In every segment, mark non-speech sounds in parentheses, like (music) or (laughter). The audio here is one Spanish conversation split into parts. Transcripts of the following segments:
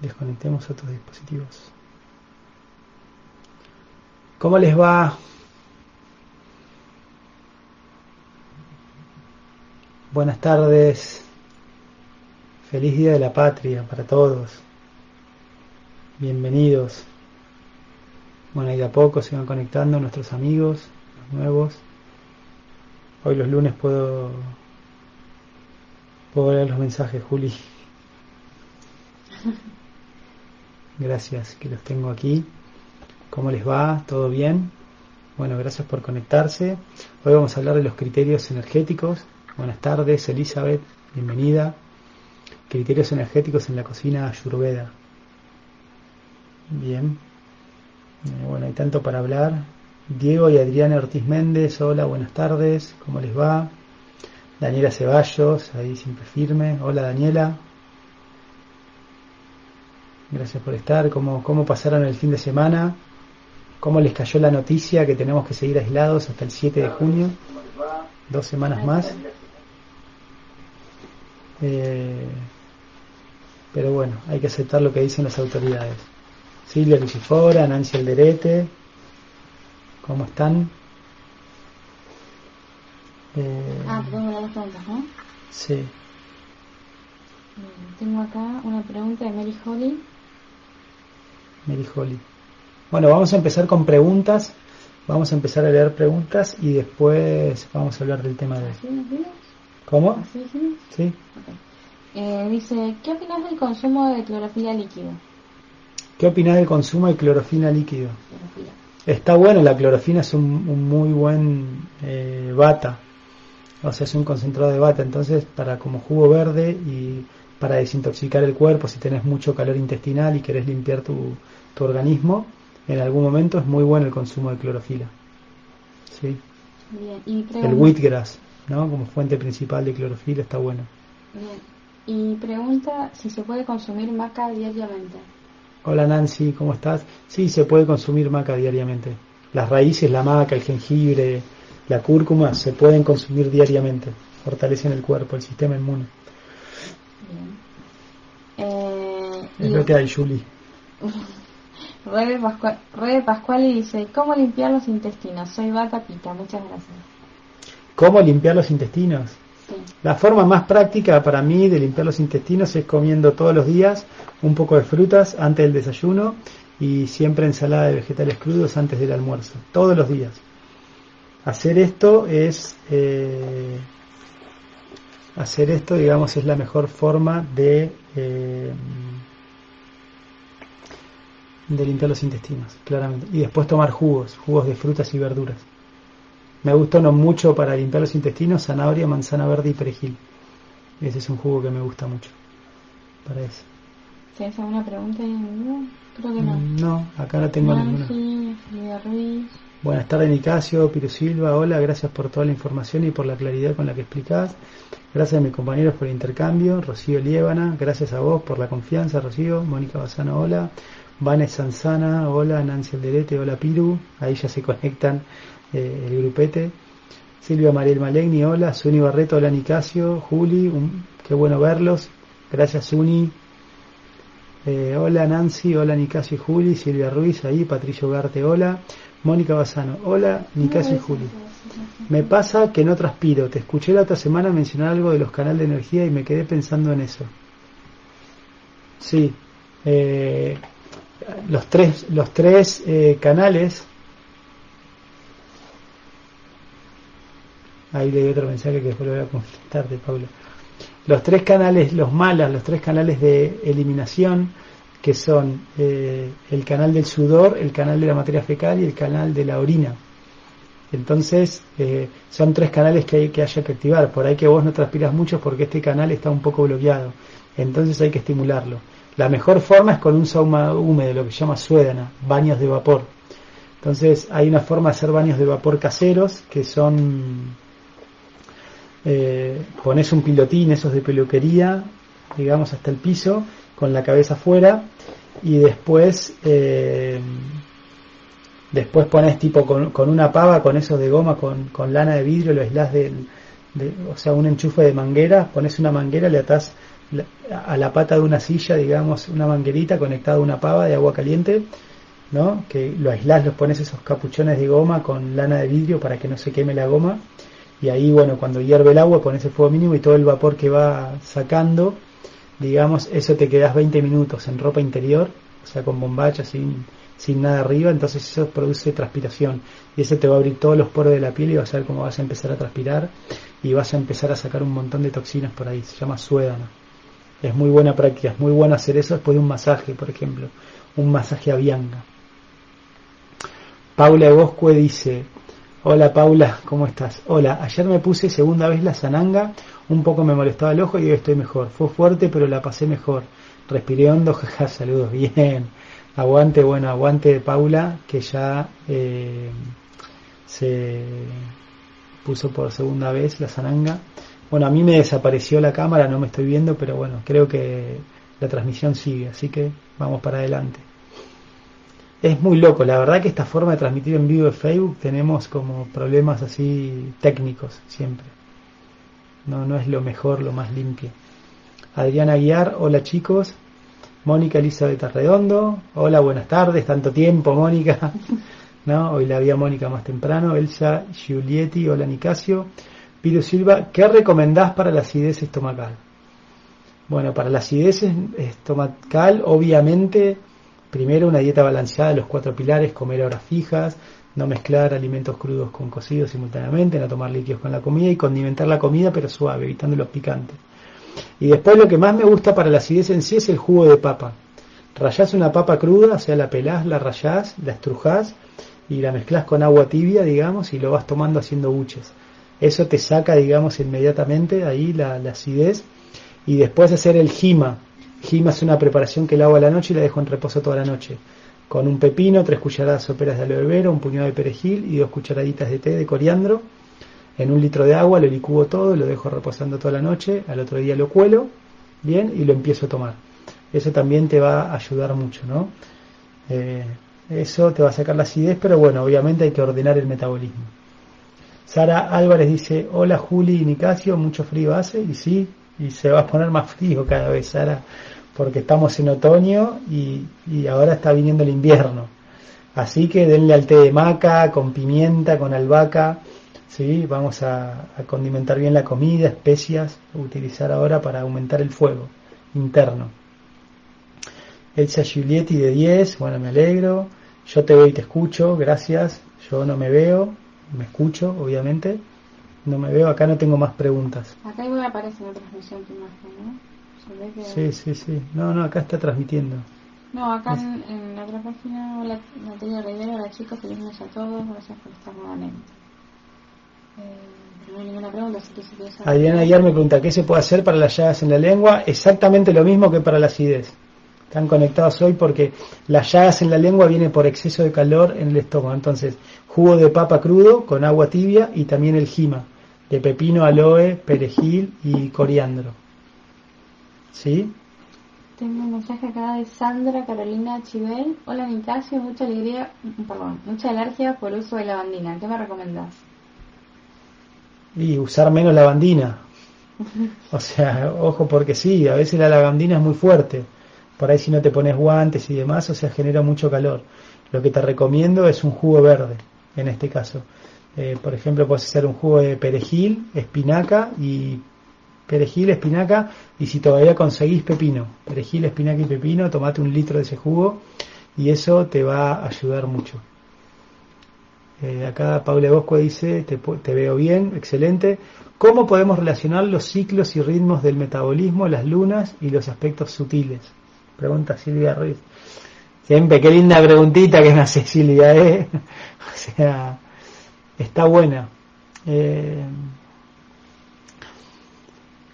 Desconectemos otros dispositivos. ¿Cómo les va? Buenas tardes. Feliz Día de la Patria para todos. Bienvenidos. Bueno, y de a poco se van conectando nuestros amigos, los nuevos. Hoy los lunes puedo, puedo leer los mensajes, Juli. (laughs) Gracias, que los tengo aquí. ¿Cómo les va? ¿Todo bien? Bueno, gracias por conectarse. Hoy vamos a hablar de los criterios energéticos. Buenas tardes, Elizabeth, bienvenida. Criterios energéticos en la cocina ayurveda. Bien. Eh, bueno, hay tanto para hablar. Diego y Adriana Ortiz Méndez, hola, buenas tardes, ¿cómo les va? Daniela Ceballos, ahí siempre firme. Hola Daniela. Gracias por estar. ¿Cómo, ¿Cómo pasaron el fin de semana? ¿Cómo les cayó la noticia que tenemos que seguir aislados hasta el 7 de junio? Dos semanas más. Eh, pero bueno, hay que aceptar lo que dicen las autoridades. Silvia Lucifora, Nancy Alderete, ¿cómo están? Eh, ah, tengo las preguntas, ¿no? Sí. Tengo acá una pregunta de Mary Holly. Mary Holly. Bueno, vamos a empezar con preguntas. Vamos a empezar a leer preguntas y después vamos a hablar del tema de... ¿Cómo? Sí. Eh, dice, ¿qué opinas del consumo de clorofila líquido? ¿Qué opinas del consumo de clorofila líquido? Está bueno, la clorofina es un, muy buen eh, bata, o sea, es un concentrado de bata, entonces para como jugo verde y para desintoxicar el cuerpo, si tenés mucho calor intestinal y querés limpiar tu, organismo, en algún momento es muy bueno el consumo de clorofila. ¿Sí? el wheatgrass, ¿no? Como fuente principal de clorofila está bueno. Y pregunta si se puede consumir maca diariamente. Hola Nancy, ¿cómo estás? Sí, se puede consumir maca diariamente. Las raíces, la maca, el jengibre, la cúrcuma se pueden consumir diariamente. Fortalecen el cuerpo, el sistema inmune. Eh, es lo que hay, Julie. (laughs) Rebe Pascual, Pascual dice, ¿cómo limpiar los intestinos? Soy Vaca Pita, muchas gracias. ¿Cómo limpiar los intestinos? La forma más práctica para mí de limpiar los intestinos es comiendo todos los días un poco de frutas antes del desayuno y siempre ensalada de vegetales crudos antes del almuerzo, todos los días. Hacer esto es eh, hacer esto, digamos, es la mejor forma de eh, de limpiar los intestinos, claramente. Y después tomar jugos, jugos de frutas y verduras. Me gustó no mucho para limpiar los intestinos, zanahoria, manzana verde y perejil. Ese es un jugo que me gusta mucho. Para eso. ¿Tienes alguna pregunta? Creo que no. No, acá no tengo ninguna. Buenas tardes, Nicasio, Piro Silva. Hola, gracias por toda la información y por la claridad con la que explicás. Gracias a mis compañeros por el intercambio. Rocío Liébana, gracias a vos por la confianza, Rocío. Mónica Bazano, hola. Vanessa Sanzana, hola. Nancy Alderete, hola, Piru. Ahí ya se conectan eh, el grupete. Silvia Mariel Malegni, hola. Suni Barreto, hola Nicasio. Juli, qué bueno verlos. Gracias Suni. Eh, hola Nancy, hola Nicasio y Juli. Silvia Ruiz, ahí. Patricio Garte, hola. Mónica Bazano, hola Nicasio y Juli. Me pasa que no transpiro. Te escuché la otra semana mencionar algo de los canales de energía y me quedé pensando en eso. Sí. Eh, los tres, los tres canales Ahí leí otro mensaje que después lo voy a contestarte, Pablo. Los tres canales, los malas, los tres canales de eliminación, que son eh, el canal del sudor, el canal de la materia fecal y el canal de la orina. Entonces, eh, son tres canales que hay que haya que activar. Por ahí que vos no transpiras mucho porque este canal está un poco bloqueado. Entonces hay que estimularlo. La mejor forma es con un sauna húmedo, lo que se llama suédana, baños de vapor. Entonces hay una forma de hacer baños de vapor caseros que son eh, pones un pilotín, esos de peluquería, digamos hasta el piso, con la cabeza afuera, y después eh, después pones tipo con, una pava, con esos de goma, con, lana de vidrio, lo aislás de, o sea, un enchufe de manguera, pones una manguera, le atás a la pata de una silla, digamos, una manguerita conectada a una pava de agua caliente, ¿no? Que lo aislás, los pones esos capuchones de goma con lana de vidrio para que no se queme la goma. Y ahí, bueno, cuando hierve el agua, pones el fuego mínimo y todo el vapor que va sacando, digamos, eso te quedas 20 minutos en ropa interior, o sea, con bombacha, sin, sin nada arriba, entonces eso produce transpiración. Y eso te va a abrir todos los poros de la piel y vas a ver cómo vas a empezar a transpirar y vas a empezar a sacar un montón de toxinas por ahí. Se llama suédano. Es muy buena práctica, es muy bueno hacer eso después de un masaje, por ejemplo, un masaje a Bianca. Paula Bosque dice, hola Paula, ¿cómo estás? Hola, ayer me puse segunda vez la zananga, un poco me molestaba el ojo y hoy estoy mejor. Fue fuerte, pero la pasé mejor. Respiré hondo, (laughs) jaja, saludos, bien. Aguante, bueno, aguante Paula, que ya eh, se puso por segunda vez la zananga. Bueno, a mí me desapareció la cámara, no me estoy viendo, pero bueno, creo que la transmisión sigue, así que vamos para adelante. Es muy loco, la verdad que esta forma de transmitir en vivo de Facebook tenemos como problemas así técnicos siempre. No, no es lo mejor, lo más limpio. Adriana Aguiar, hola chicos. Mónica Elizabeth Arredondo, hola, buenas tardes, tanto tiempo Mónica. (laughs) ¿No? Hoy la vi a Mónica más temprano. Elsa Giulietti, hola Nicasio. Piro Silva, ¿qué recomendás para la acidez estomacal? Bueno, para la acidez estomacal, obviamente, primero una dieta balanceada de los cuatro pilares, comer horas fijas, no mezclar alimentos crudos con cocidos simultáneamente, no tomar líquidos con la comida y condimentar la comida pero suave, evitando los picantes. Y después lo que más me gusta para la acidez en sí es el jugo de papa. Rayás una papa cruda, o sea, la pelás, la rayás, la estrujás y la mezclas con agua tibia, digamos, y lo vas tomando haciendo buches. Eso te saca, digamos, inmediatamente ahí la, acidez. Y después hacer el jima. Jima es una preparación que la hago a la noche y la dejo en reposo toda la noche. Con un pepino, tres cucharadas soperas de aloe vera, un puñado de perejil y dos cucharaditas de té de coriandro. En un litro de agua lo licúo todo, lo dejo reposando toda la noche. Al otro día lo cuelo, bien, y lo empiezo a tomar. Eso también te va a ayudar mucho, ¿no? Eh, eso te va a sacar la acidez, pero bueno, obviamente hay que ordenar el metabolismo. Sara Álvarez dice, hola Juli y Nicasio, mucho frío hace, y sí, y se va a poner más (laughs) frío cada vez, Sara, porque estamos en otoño y, ahora está viniendo el invierno. Así que denle al té de maca, con pimienta, con albahaca, ¿sí? vamos a, a condimentar bien la comida, especias, utilizar ahora para aumentar el fuego interno. Elsa Giulietti de 10, bueno, me alegro. Yo te veo y te escucho, gracias. Yo no me veo, me escucho, obviamente. No me veo, acá no tengo más preguntas. Acá igual aparece la transmisión tu imagen, ¿no? Sí, sí, sí. No, no, acá está transmitiendo. No, acá en, la otra página, la Natalia Rivera, hola chicos, feliz noche a todos, gracias por estar nuevamente. Eh, no hay ninguna pregunta, así que si quieres Adriana ayer me pregunta, ¿qué se puede hacer para las llagas en la lengua? Exactamente lo mismo que para la acidez están conectados hoy porque las llagas en la lengua viene por exceso de calor en el estómago. Entonces, jugo de papa crudo con agua tibia y también el jima de pepino, aloe, perejil y coriandro. ¿Sí? Tengo un mensaje acá de Sandra Carolina Chivel. Hola Nicasio, mucha alegría, perdón, mucha alergia por uso de lavandina. ¿Qué me recomendás? Y usar menos lavandina. (laughs) o sea, ojo porque sí, a veces la lavandina es muy fuerte por ahí si no te pones guantes y demás, o sea, genera mucho calor. Lo que te recomiendo es un jugo verde, en este caso. Eh, por ejemplo, puedes hacer un jugo de perejil, espinaca y perejil, espinaca y si todavía conseguís pepino, perejil, espinaca y pepino, tomate un litro de ese jugo y eso te va a ayudar mucho. Eh, acá Paula Bosco dice, te, te, veo bien, excelente. ¿Cómo podemos relacionar los ciclos y ritmos del metabolismo, las lunas y los aspectos sutiles? Pregunta Silvia Ruiz. Siempre, qué linda preguntita que me hace Silvia, ¿eh? (laughs) O sea, está buena. Eh,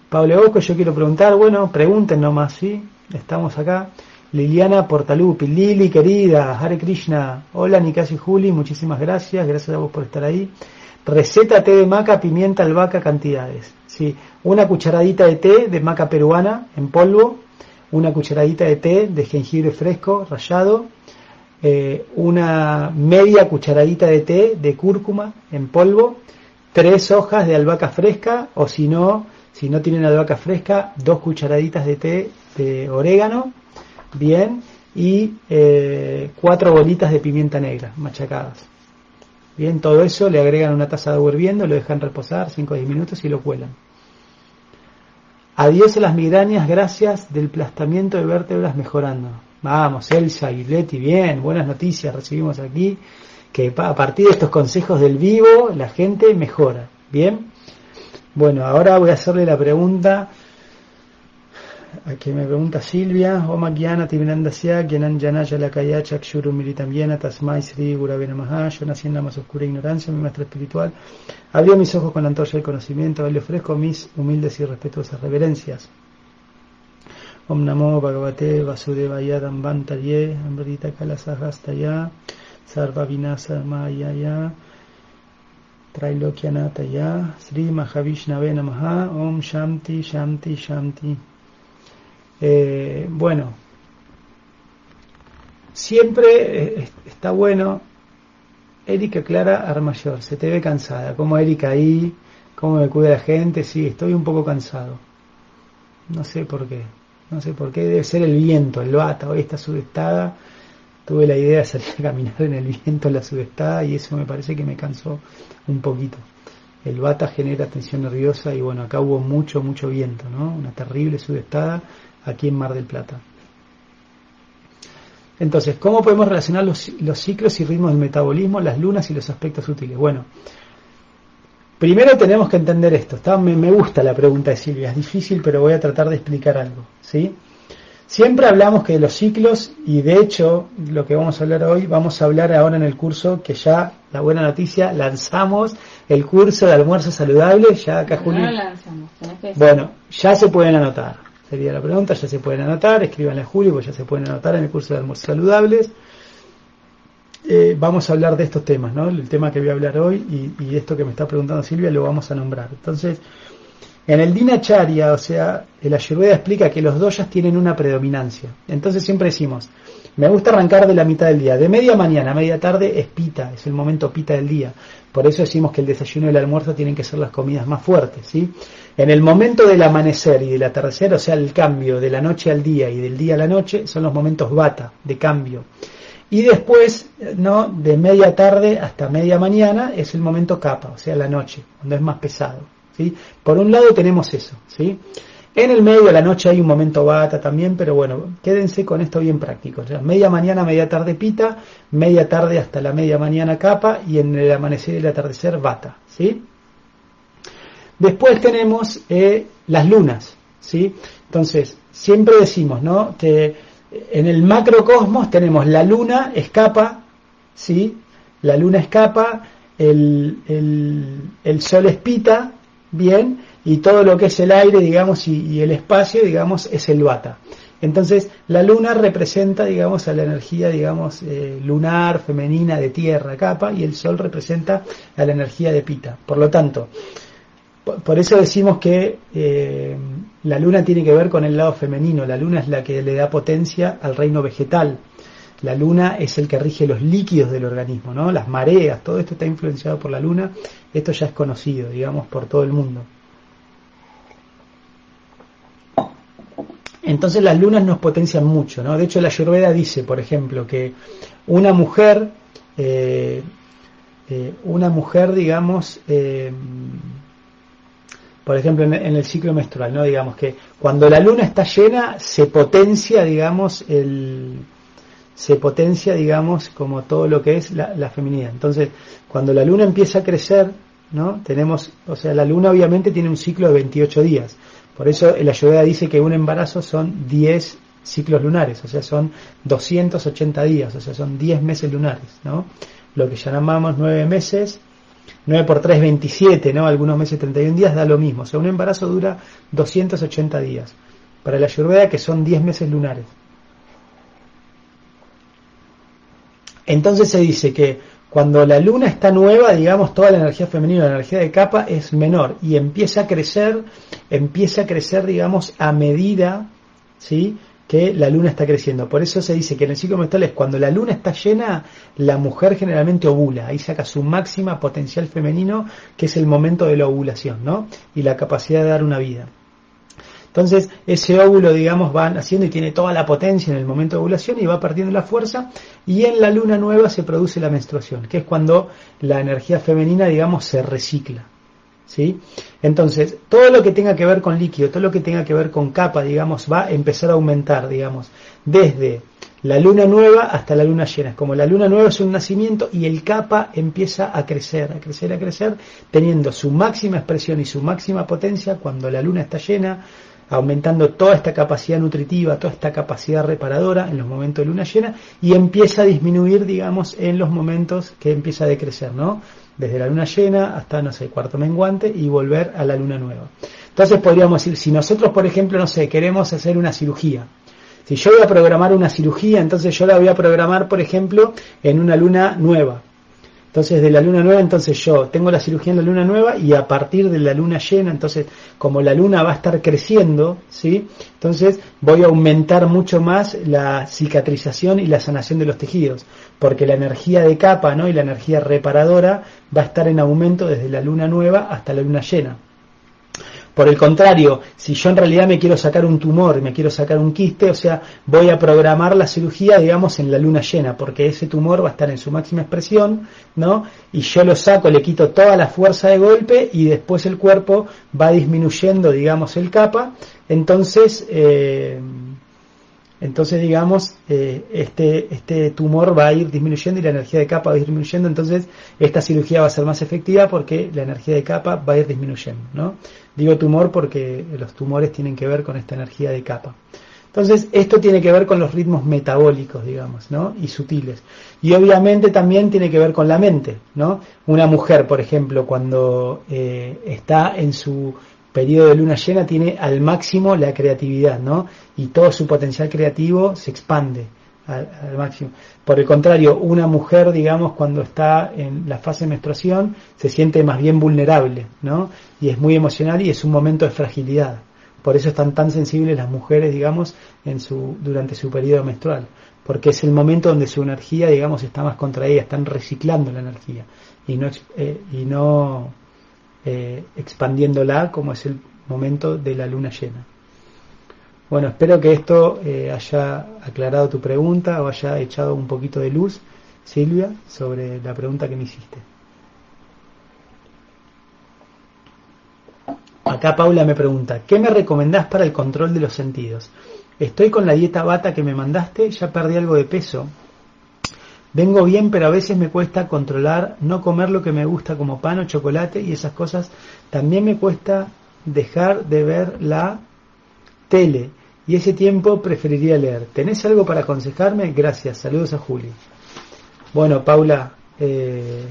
Pablo Bosco, yo quiero preguntar, bueno, pregunten nomás, ¿sí? Estamos acá. Liliana Portalupi, Lili querida, Hare Krishna, hola Nikasi Juli, muchísimas gracias, gracias a vos por estar ahí. Receta té de maca, pimienta, albahaca, cantidades. Sí, una cucharadita de té de maca peruana en polvo, una cucharadita de té de jengibre fresco rallado, eh, una media cucharadita de té de cúrcuma en polvo, tres hojas de albahaca fresca o si no, Si no tienen albahaca fresca, dos cucharaditas de té de orégano, bien, y eh, cuatro bolitas de pimienta negra machacadas. Bien, todo eso le agregan una taza de agua lo dejan reposar 5 o 10 minutos y lo cuelan. Adiós a las migrañas, gracias del plastamiento de vértebras mejorando. Vamos, Elsa y Leti, bien, buenas noticias recibimos aquí, que a partir de estos consejos del vivo la gente mejora. Bien, bueno, ahora voy a hacerle la pregunta Aquí me pregunta Silvia, Oma Gyana Tivinandasya, Gyanan Yanaya Lakaya Chakshuru Militambiena, Tasmai Sri Guravena Maha, yo nací en la más oscura ignorancia, mi maestra espiritual. Abrió mis ojos con la antorcha del conocimiento, le ofrezco mis humildes y respetuosas reverencias. Om Namo Bhagavate Vasudevaya Dambantaye, Amrita Kalasahastaya, Sarva Vinasa Mayaya, Trailokyanataya, Sri Mahavishnave Namaha, Om Shanti Shanti Shanti. Eh, bueno, siempre eh, está bueno. Erika Clara Armayor, se te ve cansada. Como Erika ahí, cómo me cuida la gente. Sí, estoy un poco cansado. No sé por qué. No sé por qué. Debe ser el viento, el bata. Hoy está sudestada. Tuve la idea de salir a caminar en el viento en la sudestada y eso me parece que me cansó un poquito. El bata genera tensión nerviosa y bueno, acá hubo mucho, mucho viento, ¿no? Una terrible sudestada aquí en Mar del Plata. Entonces, ¿cómo podemos relacionar los, ciclos y ritmos del metabolismo, las lunas y los aspectos útiles? Bueno, primero tenemos que entender esto. Me, me, gusta la pregunta de Silvia, es difícil, pero voy a tratar de explicar algo. ¿sí? Siempre hablamos que de los ciclos, y de hecho, lo que vamos a hablar hoy, vamos a hablar ahora en el curso que ya, la buena noticia, lanzamos el curso de almuerzo saludable, ya acá Julio. bueno, ya se pueden anotar sería la pregunta, ya se pueden anotar, escríbanle a Julio, pues ya se pueden anotar en el curso de almuerzos saludables. Eh, vamos a hablar de estos temas, ¿no? El tema que voy a hablar hoy y, y, esto que me está preguntando Silvia lo vamos a nombrar. Entonces, en el Dinacharya, o sea, el Ayurveda explica que los doyas tienen una predominancia. Entonces siempre decimos, me gusta arrancar de la mitad del día. De media mañana a media tarde es pita, es el momento pita del día. Por eso decimos que el desayuno y el almuerzo tienen que ser las comidas más fuertes, ¿sí? En el momento del amanecer y del atardecer, o sea, el cambio de la noche al día y del día a la noche, son los momentos bata, de cambio. Y después, ¿no? De media tarde hasta media mañana es el momento capa, o sea, la noche, cuando es más pesado, Por un lado tenemos eso, ¿sí? En el medio de la noche hay un momento bata también, pero bueno, quédense con esto bien práctico. Media mañana, media tarde pita, media tarde hasta la media mañana capa y en el amanecer y el atardecer bata, ¿sí? Después tenemos eh, las lunas, ¿sí? Entonces, siempre decimos, ¿no? Que en el macrocosmos tenemos la luna escapa, ¿sí? La luna escapa, el, el, sol espita, bien, y todo lo que es el aire, digamos, y, el espacio, digamos, es el bata. Entonces, la luna representa, digamos, a la energía, digamos, eh, lunar, femenina, de tierra, capa, y el sol representa a la energía de pita. Por lo tanto, por eso decimos que eh, la luna tiene que ver con el lado femenino, la luna es la que le da potencia al reino vegetal, la luna es el que rige los líquidos del organismo, ¿no? las mareas, todo esto está influenciado por la luna, esto ya es conocido, digamos, por todo el mundo. Entonces las lunas nos potencian mucho, ¿no? De hecho la Ayurveda dice, por ejemplo, que una mujer, eh, eh, una mujer, digamos, por ejemplo, en, el ciclo menstrual, ¿no? Digamos que cuando la luna está llena, se potencia, digamos, el, se potencia, digamos, como todo lo que es la, feminidad. Entonces, cuando la luna empieza a crecer, ¿no? Tenemos, o sea, la luna obviamente tiene un ciclo de 28 días. Por eso la ayurveda dice que un embarazo son 10 ciclos lunares, o sea, son 280 días, o sea, son 10 meses lunares, ¿no? Lo que llamamos 9 meses 9 por 3, 27, ¿no? Algunos meses 31 días da lo mismo. O sea, un embarazo dura 280 días. Para la Ayurveda, que son 10 meses lunares. Entonces se dice que cuando la luna está nueva, digamos, toda la energía femenina, la energía de capa es menor y empieza a crecer, empieza a crecer, digamos, a medida, ¿sí? que la luna está creciendo. Por eso se dice que en el ciclo menstrual es cuando la luna está llena, la mujer generalmente ovula, ahí saca su máxima potencial femenino, que es el momento de la ovulación, ¿no? Y la capacidad de dar una vida. Entonces, ese óvulo, digamos, va haciendo y tiene toda la potencia en el momento de ovulación y va perdiendo la fuerza. Y en la luna nueva se produce la menstruación, que es cuando la energía femenina, digamos, se recicla. ¿Sí? Entonces, todo lo que tenga que ver con líquido, todo lo que tenga que ver con capa, digamos, va a empezar a aumentar, digamos, desde la luna nueva hasta la luna llena. Como la luna nueva es un nacimiento y el capa empieza a crecer, a crecer, a crecer, teniendo su máxima expresión y su máxima potencia cuando la luna está llena, aumentando toda esta capacidad nutritiva, toda esta capacidad reparadora en los momentos de luna llena y empieza a disminuir, digamos, en los momentos que empieza a decrecer, ¿no? Desde la luna llena hasta, no sé, cuarto menguante y volver a la luna nueva. Entonces podríamos decir, si nosotros, por ejemplo, no sé, queremos hacer una cirugía, si yo voy a programar una cirugía, entonces yo la voy a programar, por ejemplo, en una luna nueva. Entonces, de la luna nueva, entonces yo tengo la cirugía en la luna nueva y a partir de la luna llena, entonces, como la luna va a estar creciendo, ¿sí? Entonces, voy a aumentar mucho más la cicatrización y la sanación de los tejidos, porque la energía de capa, ¿no? Y la energía reparadora va a estar en aumento desde la luna nueva hasta la luna llena. Por el contrario, si yo en realidad me quiero sacar un tumor, me quiero sacar un quiste, o sea, voy a programar la cirugía, digamos, en la luna llena, porque ese tumor va a estar en su máxima expresión, ¿no? Y yo lo saco, le quito toda la fuerza de golpe y después el cuerpo va disminuyendo, digamos, el capa. Entonces, eh, entonces, digamos, eh, este, este tumor va a ir disminuyendo y la energía de capa va a ir disminuyendo. Entonces, esta cirugía va a ser más efectiva porque la energía de capa va a ir disminuyendo. ¿no? Digo tumor porque los tumores tienen que ver con esta energía de capa. Entonces, esto tiene que ver con los ritmos metabólicos, digamos, ¿no? Y sutiles. Y obviamente también tiene que ver con la mente, ¿no? Una mujer, por ejemplo, cuando eh, está en su periodo de luna llena tiene al máximo la creatividad, ¿no? Y todo su potencial creativo se expande al, máximo. Por el contrario, una mujer, digamos, cuando está en la fase de menstruación, se siente más bien vulnerable, ¿no? Y es muy emocional y es un momento de fragilidad. Por eso están tan sensibles las mujeres, digamos, en su, durante su periodo menstrual. Porque es el momento donde su energía, digamos, está más contraída, están reciclando la energía. Y no, eh, y no eh, expandiéndola como es el momento de la luna llena. Bueno, espero que esto eh, haya aclarado tu pregunta o haya echado un poquito de luz, Silvia, sobre la pregunta que me hiciste. Acá Paula me pregunta, ¿qué me recomendás para el control de los sentidos? Estoy con la dieta bata que me mandaste, ya perdí algo de peso, Vengo bien, pero a veces me cuesta controlar no comer lo que me gusta como pan o chocolate y esas cosas. También me cuesta dejar de ver la tele y ese tiempo preferiría leer. ¿Tenés algo para aconsejarme? Gracias. Saludos a Juli. Bueno, Paula, eh,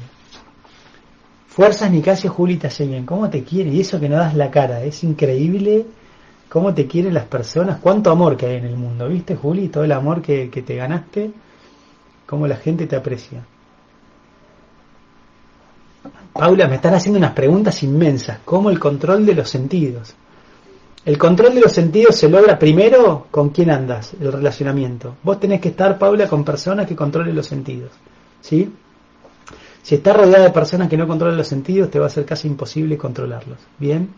fuerzas Nicasio Juli bien. ¿Cómo te quiere? Y eso que no das la cara. Es increíble cómo te quieren las personas. Cuánto amor que hay en el mundo. ¿Viste, Juli? Todo el amor que, que te ganaste cómo la gente te aprecia. Paula, me están haciendo unas preguntas inmensas, ¿Cómo el control de los sentidos. El control de los sentidos se logra primero con quién andas, el relacionamiento. Vos tenés que estar, Paula, con personas que controlen los sentidos. ¿Sí? Si estás rodeada de personas que no controlan los sentidos, te va a ser casi imposible controlarlos. ¿Bien?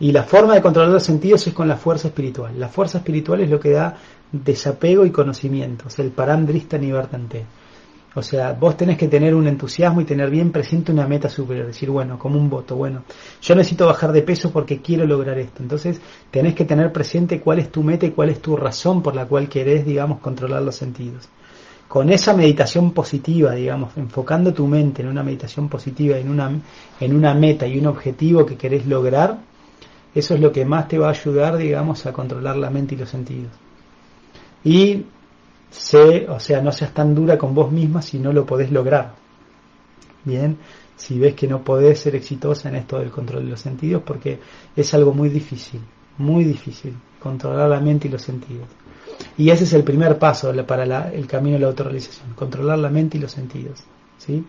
Y la forma de controlar los sentidos es con la fuerza espiritual. La fuerza espiritual es lo que da desapego y conocimiento, sea, el parandrista nivartante. O sea, vos tenés que tener un entusiasmo y tener bien presente una meta superior, decir, bueno, como un voto, bueno, yo necesito bajar de peso porque quiero lograr esto. Entonces, tenés que tener presente cuál es tu meta y cuál es tu razón por la cual querés, digamos, controlar los sentidos. Con esa meditación positiva, digamos, enfocando tu mente en una meditación positiva, en una, en una meta y un objetivo que querés lograr, eso es lo que más te va a ayudar, digamos, a controlar la mente y los sentidos y sé, o sea, no seas tan dura con vos misma si no lo podés lograr. Bien, si ves que no podés ser exitosa en esto del control de los sentidos, porque es algo muy difícil, muy difícil, controlar la mente y los sentidos. Y ese es el primer paso para el camino de la autorrealización, controlar la mente y los sentidos. ¿sí?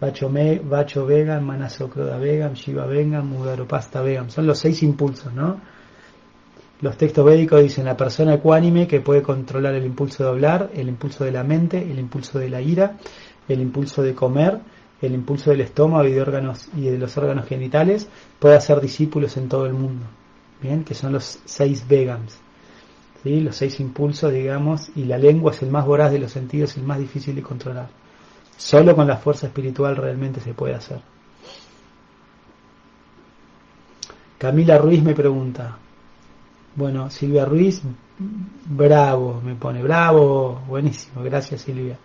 Bacho, me, Bacho Vegan, Manasokroda Vegan, Shiva Vegan, Mudaropasta Vegan, son los seis impulsos, ¿no? Los textos védicos dicen la persona ecuánime que puede controlar el impulso de hablar, el impulso de la mente, el impulso de la ira, el impulso de comer, el impulso del estómago y de órganos y de los órganos genitales, puede hacer discípulos en todo el mundo. Bien, que son los seis vegans. ¿sí? Los seis impulsos, digamos, y la lengua es el más voraz de los sentidos y el más difícil de controlar. Solo con la fuerza espiritual realmente se puede hacer. Camila Ruiz me pregunta, bueno, Silvia Ruiz, bravo, me pone, bravo, buenísimo, gracias Silvia.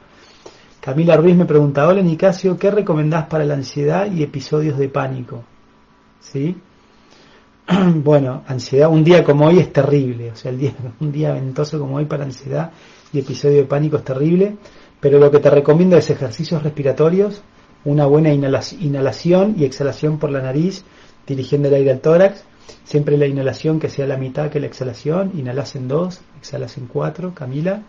Camila Ruiz me pregunta, hola Nicasio, ¿qué recomendás para la ansiedad y episodios de pánico? ¿Sí? (clears throat) Bueno, ansiedad, un día como hoy es terrible, o sea, el día, (laughs) un día ventoso como hoy para ansiedad y episodio de pánico es terrible, pero lo que te recomiendo es ejercicios respiratorios, una buena inhalación y exhalación por la nariz, dirigiendo el aire al tórax, Siempre la inhalación que sea la mitad que la exhalación. Inhalas en dos, exhalas en cuatro. Camila.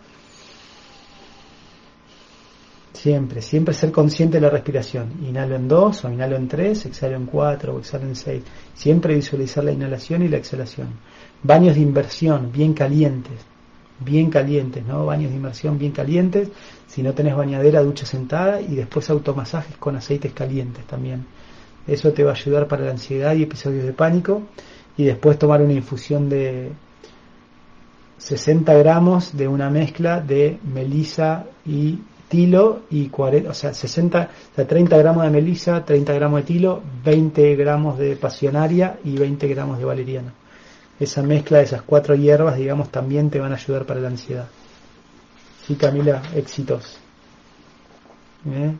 Siempre, siempre ser consciente de la respiración. Inhalo en dos, o inhalo en tres, exhalo en cuatro, o exhalo en seis. Siempre visualizar la inhalación y la exhalación. Baños de inversión, bien calientes. Bien calientes, ¿no? Baños de inmersión bien calientes. Si no tenés bañadera, ducha sentada y después automasajes con aceites calientes también. Eso te va a ayudar para la ansiedad y episodios de pánico y después tomar una infusión de 60 gramos de una mezcla de melisa y tilo y 40, o sea, 60, o 30 gramos de melisa, 30 gramos de tilo, 20 gramos de pasionaria y 20 gramos de valeriana. Esa mezcla de esas cuatro hierbas, digamos, también te van a ayudar para la ansiedad. Sí, Camila, éxitos. ¿Eh?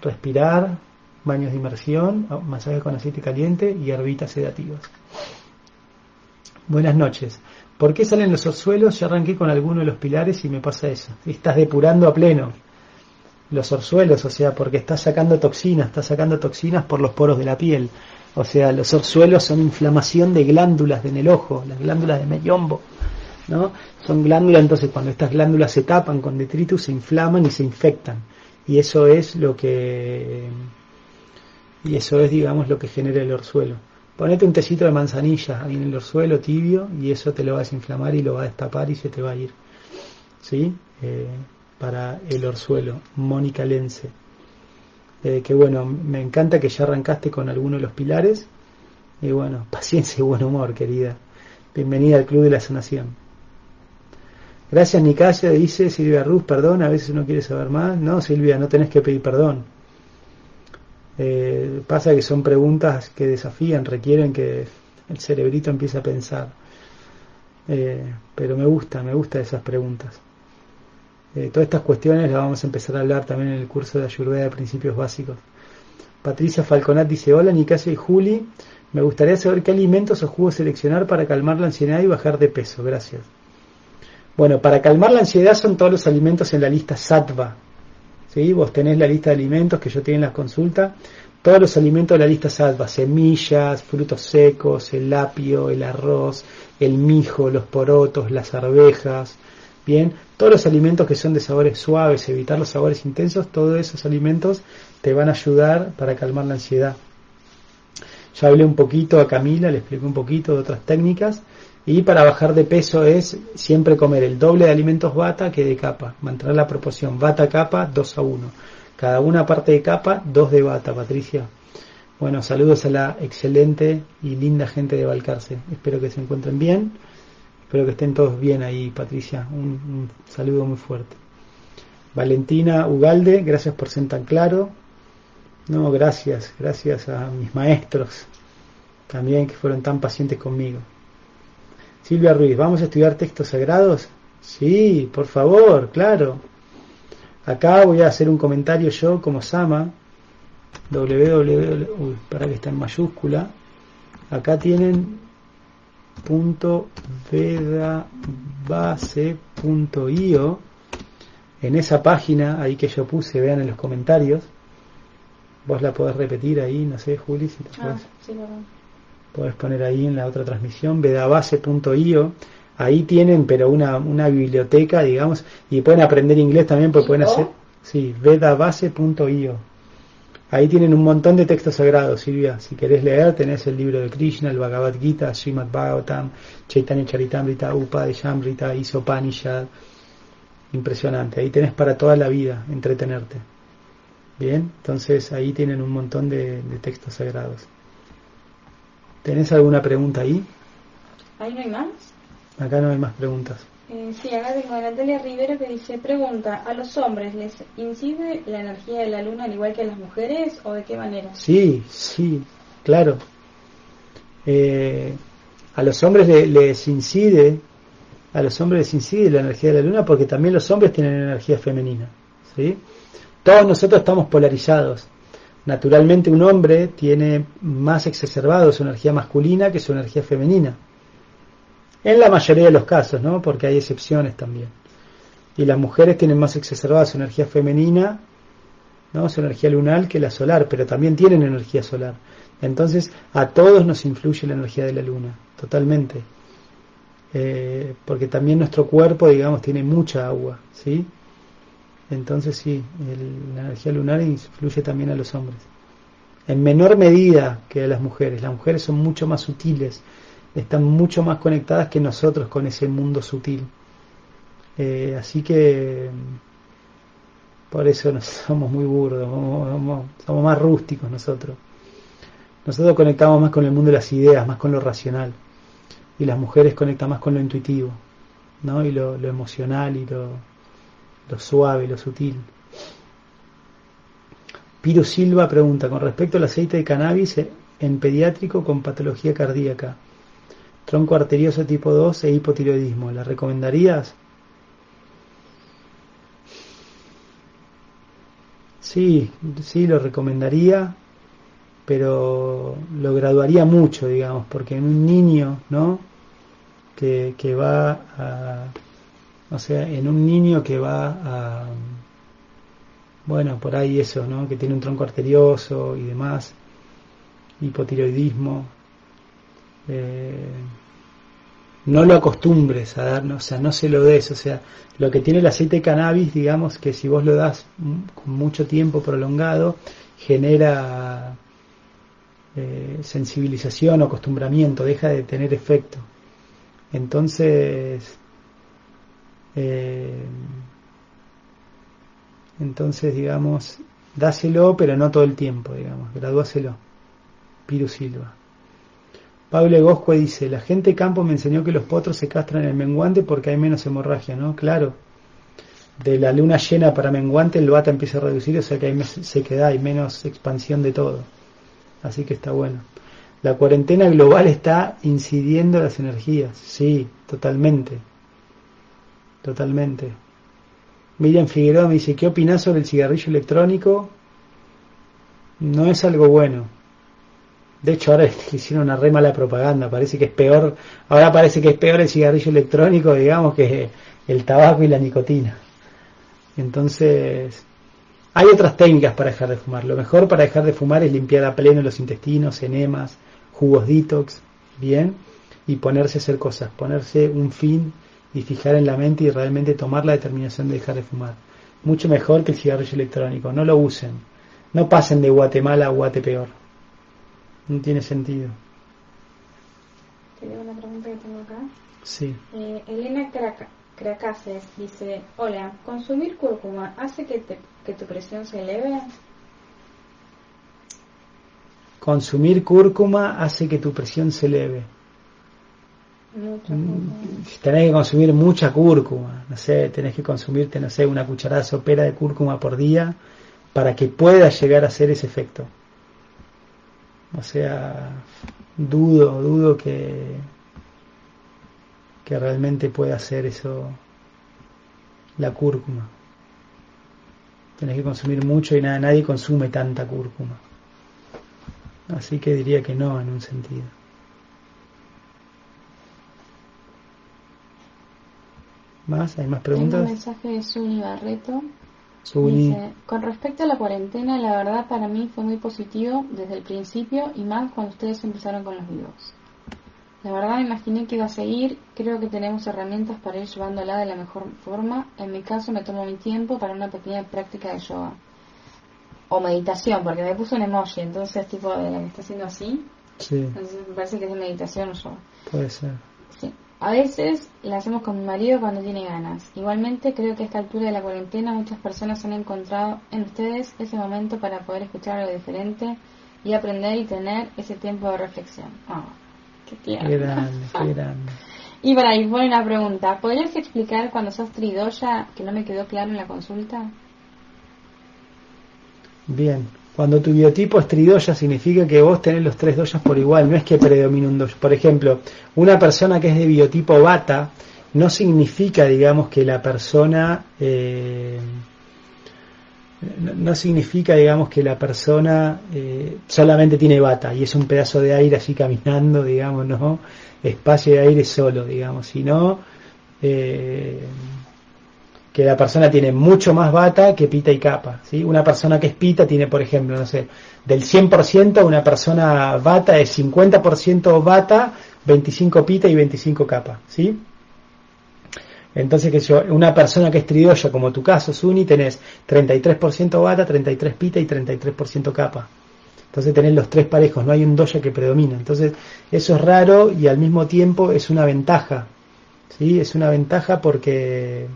Respirar, baños de inmersión, masajes con aceite caliente y herbitas sedativas. Buenas noches. ¿Por qué salen los orzuelos? Ya arranqué con alguno de los pilares y me pasa eso. Estás depurando a pleno los orzuelos, o sea, porque estás sacando toxinas, estás sacando toxinas por los poros de la piel. O sea, los orzuelos son inflamación de glándulas en el ojo, las glándulas de Meyombo, ¿no? Son glándulas, entonces cuando estas glándulas se tapan con detritus se inflaman y se infectan. Y eso es lo que y eso es, digamos, lo que genera el orzuelo. Ponete un tecito de manzanilla ahí en el orzuelo tibio y eso te lo va a desinflamar y lo va a destapar y se te va a ir. ¿Sí? Eh, para el orzuelo, Mónica Lense. Eh, que bueno, me encanta que ya arrancaste con alguno de los pilares. Y bueno, (laughs) paciencia y buen humor, querida. Bienvenida al Club de la Sanación. Gracias, Nicasia, dice Silvia Ruz, perdón, a veces no quiere saber más. No, Silvia, no tenés que pedir perdón. Eh, pasa que son preguntas que desafían, requieren que el cerebrito empiece a pensar. Eh, pero me gusta, me gusta esas preguntas. Eh, todas estas cuestiones las vamos a empezar a hablar también en el curso de Ayurveda de Principios Básicos. Patricia Falconat dice, hola Nicasio y Juli, me gustaría saber qué alimentos o jugos seleccionar para calmar la ansiedad y bajar de peso. Gracias. Bueno, para calmar la ansiedad son todos los alimentos en la lista Sattva, ¿sí? Vos tenés la lista de alimentos que yo tengo en las consultas, todos los alimentos de la lista salva, semillas, frutos secos, el apio, el arroz, el mijo, los porotos, las arvejas, bien, todos los alimentos que son de sabores suaves, evitar los sabores intensos, todos esos alimentos te van a ayudar para calmar la ansiedad. Ya hablé un poquito a Camila, le expliqué un poquito de otras técnicas, y para bajar de peso es siempre comer el doble de alimentos bata que de capa. Mantener la proporción bata-capa 2 a 1. Cada una parte de capa, 2 de bata, Patricia. Bueno, saludos a la excelente y linda gente de Valcarce. Espero que se encuentren bien. Espero que estén todos bien ahí, Patricia. Un, un saludo muy fuerte. Valentina Ugalde, gracias por ser tan claro. No, gracias, gracias a mis maestros también que fueron tan pacientes conmigo. Silvia Ruiz, ¿vamos a estudiar textos sagrados? Sí, por favor, claro. Acá voy a hacer un comentario yo como Sama, www, uy, para que está en mayúscula. Acá tienen punto vedabase.io en esa página ahí que yo puse, vean en los comentarios. Vos la podés repetir ahí, no sé, Juli, si te ah, sí, Puedes poner ahí en la otra transmisión, vedabase.io. Ahí tienen, pero una, una biblioteca, digamos, y pueden aprender inglés también, porque pueden hacer, sí, vedabase.io. Ahí tienen un montón de textos sagrados, Silvia. Si querés leer, tenés el libro de Krishna, el Bhagavad Gita, Srimad Bhagavatam, Chaitanya Charitamrita, Upadeshamrita, Isopanishad. Impresionante. Ahí tenés para toda la vida entretenerte. Bien, entonces ahí tienen un montón de, textos sagrados. ¿Tenés alguna pregunta ahí? ¿Ahí no hay más? Acá no hay más preguntas. Eh, sí, acá tengo a Natalia Rivero que dice, pregunta, ¿a los hombres les incide la energía de la luna al igual que a las mujeres o de qué manera? Sí, sí, claro. Eh, a los hombres les incide, a los hombres les incide la energía de la luna porque también los hombres tienen energía femenina, ¿sí? Todos nosotros estamos polarizados. Naturalmente un hombre tiene más exacerbado su energía masculina que su energía femenina. En la mayoría de los casos, ¿no? Porque hay excepciones también. Y las mujeres tienen más exacerbada su energía femenina, ¿no? Su energía lunar que la solar, pero también tienen energía solar. Entonces, a todos nos influye la energía de la luna, totalmente. Eh, porque también nuestro cuerpo, digamos, tiene mucha agua, ¿sí? Entonces sí, la energía lunar influye también a los hombres. En menor medida que a las mujeres. Las mujeres son mucho más sutiles, están mucho más conectadas que nosotros con ese mundo sutil. Eh, así que por eso (laughs) somos muy burdos, somos, más rústicos nosotros. Nosotros conectamos más con el mundo de las ideas, más con lo racional. Y las mujeres conectan más con lo intuitivo, ¿no? Y lo, emocional y lo, lo suave, lo sutil. Piro Silva pregunta, con respecto al aceite de cannabis en pediátrico con patología cardíaca, tronco arterioso tipo 2 e hipotiroidismo. ¿La recomendarías? Sí, sí, lo recomendaría, pero lo graduaría mucho, digamos, porque en un niño, ¿no? Que, que va a, o sea, en un niño que va a, bueno, por ahí eso, ¿no? Que tiene un tronco arterioso y demás, hipotiroidismo, eh, no lo acostumbres a dar, o sea, no se lo des, o sea, lo que tiene el aceite de cannabis, digamos que si vos lo das con mucho tiempo prolongado, genera eh, sensibilización o acostumbramiento, deja de tener efecto. Entonces, eh, entonces, digamos, dáselo, pero no todo el tiempo, digamos, graduáselo. Piru Silva. Pablo Egoscue dice, la gente campo me enseñó que los potros se castran en el menguante porque hay menos hemorragia, ¿no? Claro. De la luna llena para menguante el bata empieza a reducir, o sea que hay sequedad, hay menos expansión de todo. Así que está bueno. La cuarentena global está incidiendo las energías, sí, totalmente. Totalmente. Miriam Figueroa me dice, ¿qué opinas sobre el cigarrillo electrónico? No es algo bueno. De hecho, ahora (laughs) hicieron una re mala propaganda. Parece que es peor. Ahora parece que es peor el cigarrillo electrónico, digamos, que el tabaco y la nicotina. Entonces, hay otras técnicas para dejar de fumar. Lo mejor para dejar de fumar es limpiar a pleno los intestinos, enemas, jugos detox, bien, y ponerse a hacer cosas, ponerse un fin y fijar en la mente y realmente tomar la determinación de dejar de fumar. Mucho mejor que el cigarrillo electrónico. No lo usen. No pasen de Guatemala a Guatepeor. No tiene sentido. ¿Te una pregunta que tengo acá? Sí. Eh, Elena Cracases dice, hola, ¿consumir cúrcuma hace que, que tu presión se eleve? Consumir cúrcuma hace que tu presión se eleve. Mm, tenés que consumir mucha cúrcuma, no sé, tenés que consumirte, no sé, una cucharada sopera de cúrcuma por día para que pueda llegar a hacer ese efecto. O sea, dudo, dudo que, que realmente pueda hacer eso la cúrcuma. Tenés que consumir mucho y nada, nadie consume tanta cúrcuma. Así que diría que no en un sentido. ¿Más? ¿Hay más preguntas? un mensaje de Suni Barreto. Dice, con respecto a la cuarentena, la verdad para mí fue muy positivo desde el principio y más cuando ustedes empezaron con los videos. La verdad me imaginé que iba a seguir, creo que tenemos herramientas para ir llevándola de la mejor forma. En mi caso me tomo mi tiempo para una pequeña práctica de yoga. o meditación, porque me puso un emoji, entonces tipo de la que está haciendo así. Sí. Entonces me parece que es de meditación o yo. Puede ser. A veces la hacemos con mi marido cuando tiene ganas. Igualmente creo que a esta altura de la cuarentena muchas personas han encontrado en ustedes ese momento para poder escuchar algo diferente y aprender y tener ese tiempo de reflexión. Oh, qué, qué grande, qué grande. (laughs) Y para ahí pone una pregunta. ¿Podrías explicar cuando sos tridoya que no me quedó claro en la consulta? Bien, cuando tu biotipo es tridoya significa que vos tenés los tres doyas por igual, no es que predomine un doya. Por ejemplo, una persona que es de biotipo bata no significa, digamos, que la persona... Eh, no, significa, digamos, que la persona eh, solamente tiene bata y es un pedazo de aire así caminando, digamos, no, espacio de aire solo, digamos, sino eh, que la persona tiene mucho más bata que pita y capa. ¿sí? Una persona que es pita tiene, por ejemplo, no sé, del 100% una persona bata es 50% bata, 25 pita y 25 capa. ¿sí? Entonces, que yo, una persona que es tridoya, como tu caso, Suni, tenés 33% bata, 33 pita y 33% capa. Entonces tenés los tres parejos, no hay un doya que predomina. Entonces, eso es raro y al mismo tiempo es una ventaja. ¿sí? Es una ventaja porque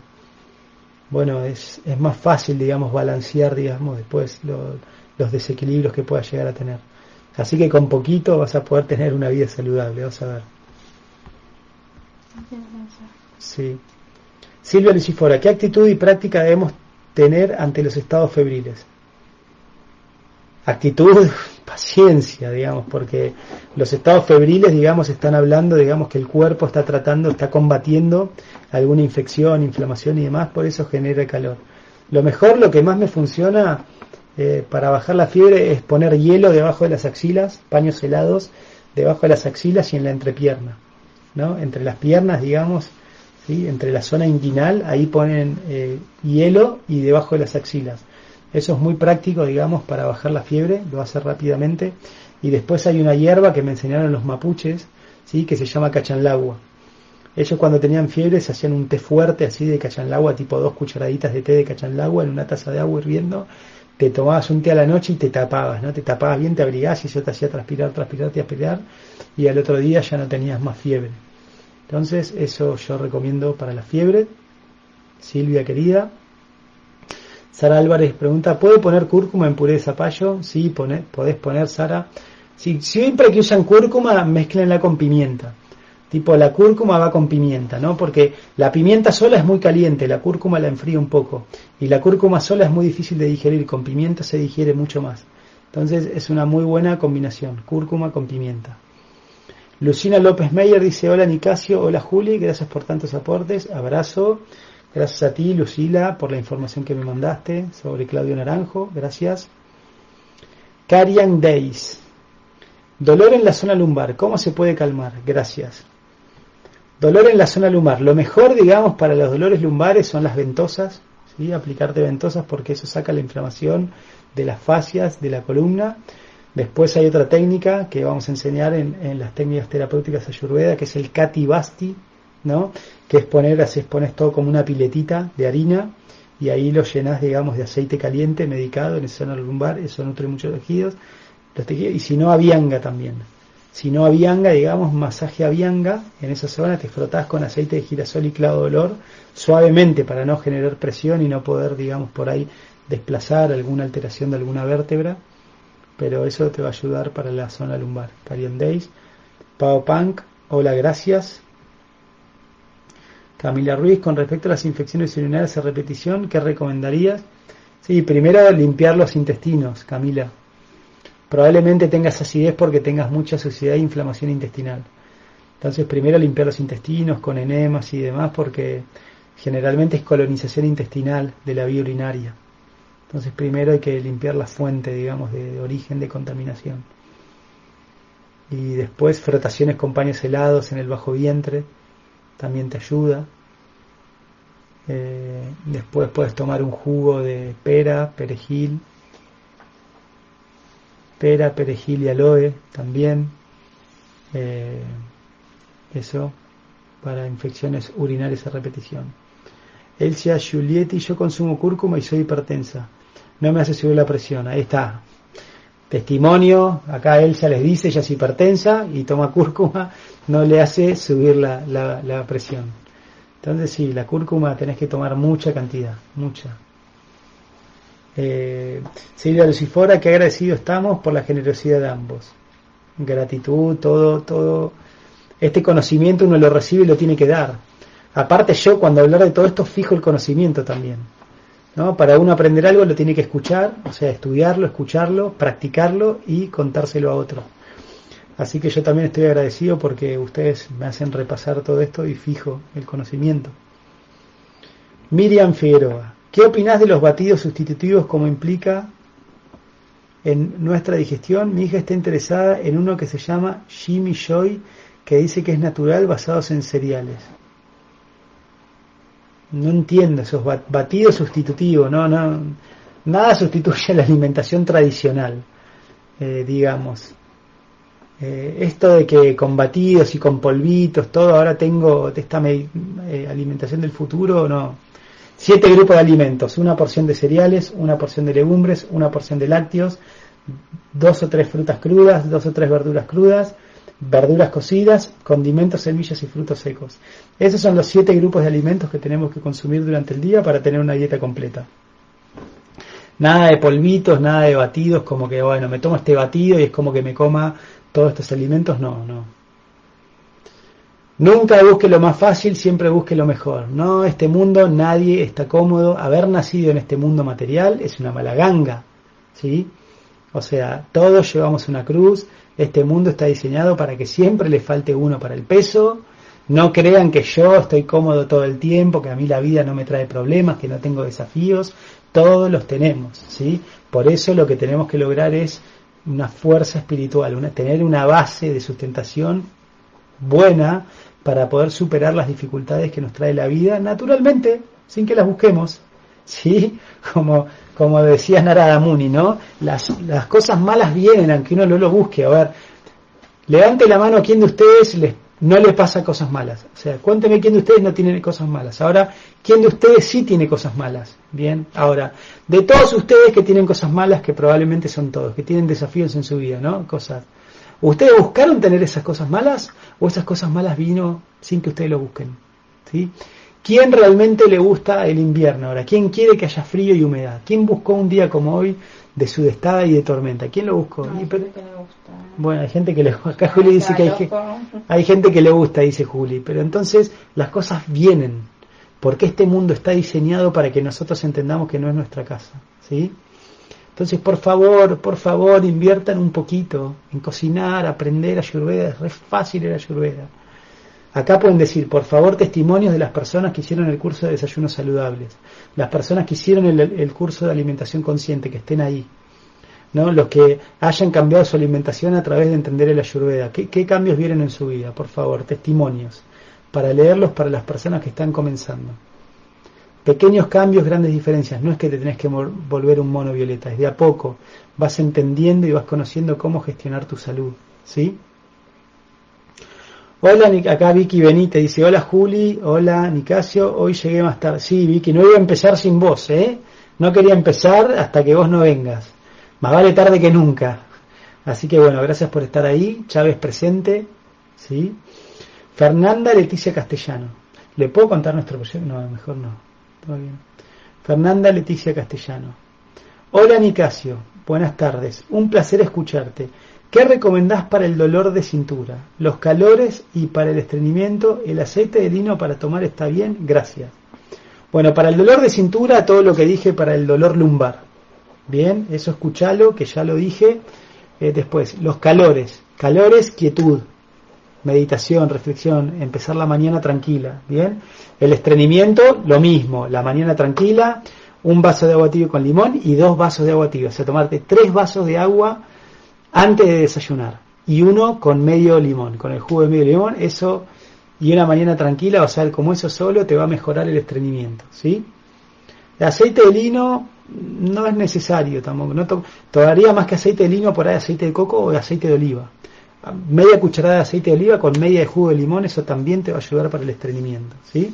bueno, es, es más fácil, digamos, balancear, digamos, después los desequilibrios que pueda llegar a tener. Así que con poquito vas a poder tener una vida saludable, vas a ver. Sí. Silvia Lucifora, ¿qué actitud y práctica debemos tener ante los estados febriles? actitud, paciencia, digamos, porque los estados febriles, digamos, están hablando, digamos, que el cuerpo está tratando, está combatiendo alguna infección, inflamación y demás, por eso genera calor. Lo mejor, lo que más me funciona eh, para bajar la fiebre es poner hielo debajo de las axilas, paños helados debajo de las axilas y en la entrepierna, ¿no? Entre las piernas, digamos, ¿sí? entre la zona inguinal, ahí ponen eh, hielo y debajo de las axilas eso es muy práctico, digamos, para bajar la fiebre, lo hace rápidamente. Y después hay una hierba que me enseñaron los mapuches, ¿sí? que se llama cachanlagua. Ellos cuando tenían fiebre se hacían un té fuerte así de cachanlagua, tipo dos cucharaditas de té de cachanlagua en una taza de agua hirviendo. Te tomabas un té a la noche y te tapabas, ¿no? Te tapabas bien, te abrigás y eso te hacía transpirar, transpirar, transpirar. Y al otro día ya no tenías más fiebre. Entonces, eso yo recomiendo para la fiebre. Silvia querida, Sara Álvarez pregunta, ¿puedo poner cúrcuma en puré de zapallo? Sí, podés poner, Sara. Sí, siempre que usan cúrcuma, mezclenla con pimienta. Tipo, la cúrcuma va con pimienta, ¿no? Porque la pimienta sola es muy caliente, la cúrcuma la enfría un poco. Y la cúrcuma sola es muy difícil de digerir, con pimienta se digiere mucho más. Entonces es una muy buena combinación, cúrcuma con pimienta. Lucina López Meyer dice, hola Nicasio, hola Juli, gracias por tantos aportes, abrazo. Gracias a ti, Lucila, por la información que me mandaste sobre Claudio Naranjo. Gracias. Carian Days. Dolor en la zona lumbar. ¿Cómo se puede calmar? Gracias. Dolor en la zona lumbar. Lo mejor, digamos, para los dolores lumbares son las ventosas. ¿sí? Aplicarte ventosas porque eso saca la inflamación de las fascias de la columna. Después hay otra técnica que vamos a enseñar en, las técnicas terapéuticas ayurveda, que es el Kati Basti, ¿no? que es poner, así pones todo como una piletita de harina y ahí lo llenas, digamos, de aceite caliente medicado en esa zona lumbar, eso nutre muchos tejidos, y si no, avianga también. Si no avianga, digamos, masaje avianga, en esa zona te frotás con aceite de girasol y clavo de olor suavemente para no generar presión y no poder, digamos, por ahí desplazar alguna alteración de alguna vértebra, pero eso te va a ayudar para la zona lumbar. Carion Days, Pau Punk, hola, gracias. Camila Ruiz, con respecto a las infecciones urinarias a repetición, ¿qué recomendarías? Sí, primero limpiar los intestinos, Camila. Probablemente tengas acidez porque tengas mucha suciedad e inflamación intestinal. Entonces, primero limpiar los intestinos con enemas y demás porque generalmente es colonización intestinal de la vía urinaria. Entonces, primero hay que limpiar la fuente, digamos, de origen de contaminación. Y después frotaciones con paños helados en el bajo vientre también te ayuda. Eh, después puedes tomar un jugo de pera, perejil, pera, perejil y aloe también. Eh, eso para infecciones urinarias a repetición. Elsia Giulietti, yo consumo cúrcuma y soy hipertensa. no me hace subir la presión. Ahí está. Testimonio, acá él ya les dice, ella es hipertensa y toma cúrcuma, no le hace subir la, la, presión. Entonces sí, la cúrcuma tenés que tomar mucha cantidad, mucha. Eh, Silvia Lucifora, qué agradecido estamos por la generosidad de ambos. Gratitud, todo, todo. Este conocimiento uno lo recibe y lo tiene que dar. Aparte yo cuando hablar de todo esto fijo el conocimiento también. ¿no? Para uno aprender algo lo tiene que escuchar, o sea, estudiarlo, escucharlo, practicarlo y contárselo a otro. Así que yo también estoy agradecido porque ustedes me hacen repasar todo esto y fijo el conocimiento. Miriam Figueroa, ¿qué opinas de los batidos sustitutivos como implica en nuestra digestión? Mi hija está interesada en uno que se llama Jimmy Joy, que dice que es natural basados en cereales no entiendo esos batidos sustitutivos, no, no, nada sustituye la alimentación tradicional, eh, digamos. Eh, esto de que con batidos y con polvitos, todo, ahora tengo esta eh, alimentación del futuro, no. Siete grupos de alimentos, una porción de cereales, una porción de legumbres, una porción de lácteos, dos o tres frutas crudas, dos o tres verduras crudas, verduras cocidas, condimentos, semillas y frutos secos. Esos son los siete grupos de alimentos que tenemos que consumir durante el día para tener una dieta completa. Nada de polvitos, nada de batidos, como que, bueno, me tomo este batido y es como que me coma todos estos alimentos. No, no. Nunca busque lo más fácil, siempre busque lo mejor. No, este mundo nadie está cómodo. Haber nacido en este mundo material es una mala ganga. ¿sí? O sea, todos llevamos una cruz, este mundo está diseñado para que siempre le falte uno para el peso. No crean que yo estoy cómodo todo el tiempo, que a mí la vida no me trae problemas, que no tengo desafíos. Todos los tenemos, ¿sí? Por eso lo que tenemos que lograr es una fuerza espiritual, tener una base de sustentación buena para poder superar las dificultades que nos trae la vida naturalmente, sin que las busquemos. (laughs) ¿Sí? Como como decía Narada Muni, ¿no? Las, las cosas malas vienen aunque uno no lo busque. A ver, levante la mano a quien de ustedes les, no le pasa cosas malas. O sea, cuénteme quién de ustedes no tiene cosas malas. Ahora, quién de ustedes sí tiene cosas malas. Bien, ahora, de todos ustedes que tienen cosas malas, que probablemente son todos, que tienen desafíos en su vida, ¿no? Cosas. ¿Ustedes buscaron tener esas cosas malas o esas cosas malas vino sin que ustedes lo busquen? ¿Sí? ¿Quién realmente le gusta el invierno ahora? ¿Quién quiere que haya frío y humedad? ¿Quién buscó un día como hoy de sudestada y de tormenta? ¿Quién lo buscó? Bueno, hay gente que le gusta. (laughs) Acá Juli dice que hay, hay gente que le gusta, dice Juli. Pero entonces las cosas vienen. Porque este mundo está diseñado para que nosotros entendamos que no es nuestra casa. ¿Sí? Entonces, por favor, por favor, inviertan un poquito en cocinar, aprender ayurveda. Es re fácil el ayurveda. Acá pueden decir, por favor, testimonios de las personas que hicieron el curso de desayunos saludables, las personas que hicieron el, curso de alimentación consciente, que estén ahí. ¿no? Los que hayan cambiado su alimentación a través de entender el ayurveda. ¿Qué, ¿Qué cambios vienen en su vida? Por favor, testimonios. Para leerlos para las personas que están comenzando. Pequeños cambios, grandes diferencias. No es que te tenés que volver un mono violeta, es de a poco. Vas entendiendo y vas conociendo cómo gestionar tu salud. ¿Sí? Hola, acá Vicky Benítez dice, hola Juli, hola Nicasio, hoy llegué más tarde. Sí, Vicky, no iba a empezar sin vos, ¿eh? No quería empezar hasta que vos no vengas. Más vale tarde que nunca. Así que bueno, gracias por estar ahí. Chávez presente, ¿sí? Fernanda Leticia Castellano. ¿Le puedo contar nuestro proyecto? No, mejor no. Todo bien. Fernanda Leticia Castellano. Hola Nicasio, buenas tardes. Un placer escucharte. ¿Qué recomendás para el dolor de cintura? Los calores y para el estreñimiento, el aceite de lino para tomar está bien, gracias. Bueno, para el dolor de cintura, todo lo que dije para el dolor lumbar. Bien, eso escuchalo, que ya lo dije. Eh, después, los calores. Calores, quietud. Meditación, reflexión, empezar la mañana tranquila. Bien, el estreñimiento, lo mismo. La mañana tranquila, un vaso de agua con limón y dos vasos de agua tibia. O sea, tomarte tres vasos de agua antes de desayunar y uno con medio limón, con el jugo de medio limón, eso y una mañana tranquila, o sea, como eso solo te va a mejorar el estreñimiento, ¿sí? El aceite de lino no es necesario tampoco, todavía más que aceite de lino por ahí aceite de coco o aceite de oliva. Media cucharada de aceite de oliva con media de jugo de limón, eso también te va a ayudar para el estreñimiento, ¿sí?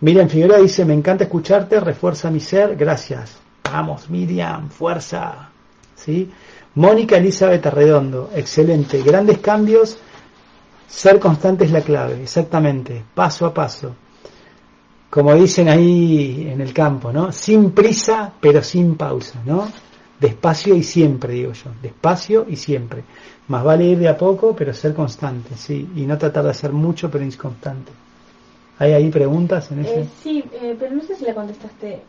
Miriam Figueroa dice, me encanta escucharte, refuerza mi ser, gracias. Vamos, Miriam, fuerza. ¿Sí? Mónica Elizabeth Arredondo, excelente. Grandes cambios, ser constante es la clave, exactamente, paso a paso. Como dicen ahí en el campo, ¿no? Sin prisa, pero sin pausa, ¿no? Despacio y siempre, digo yo, despacio y siempre. Más vale ir de a poco, pero ser constante, sí, y no tratar de hacer mucho, pero inconstante. ¿Hay ahí preguntas en ese? Eh, sí, eh, pero no sé si la contestaste.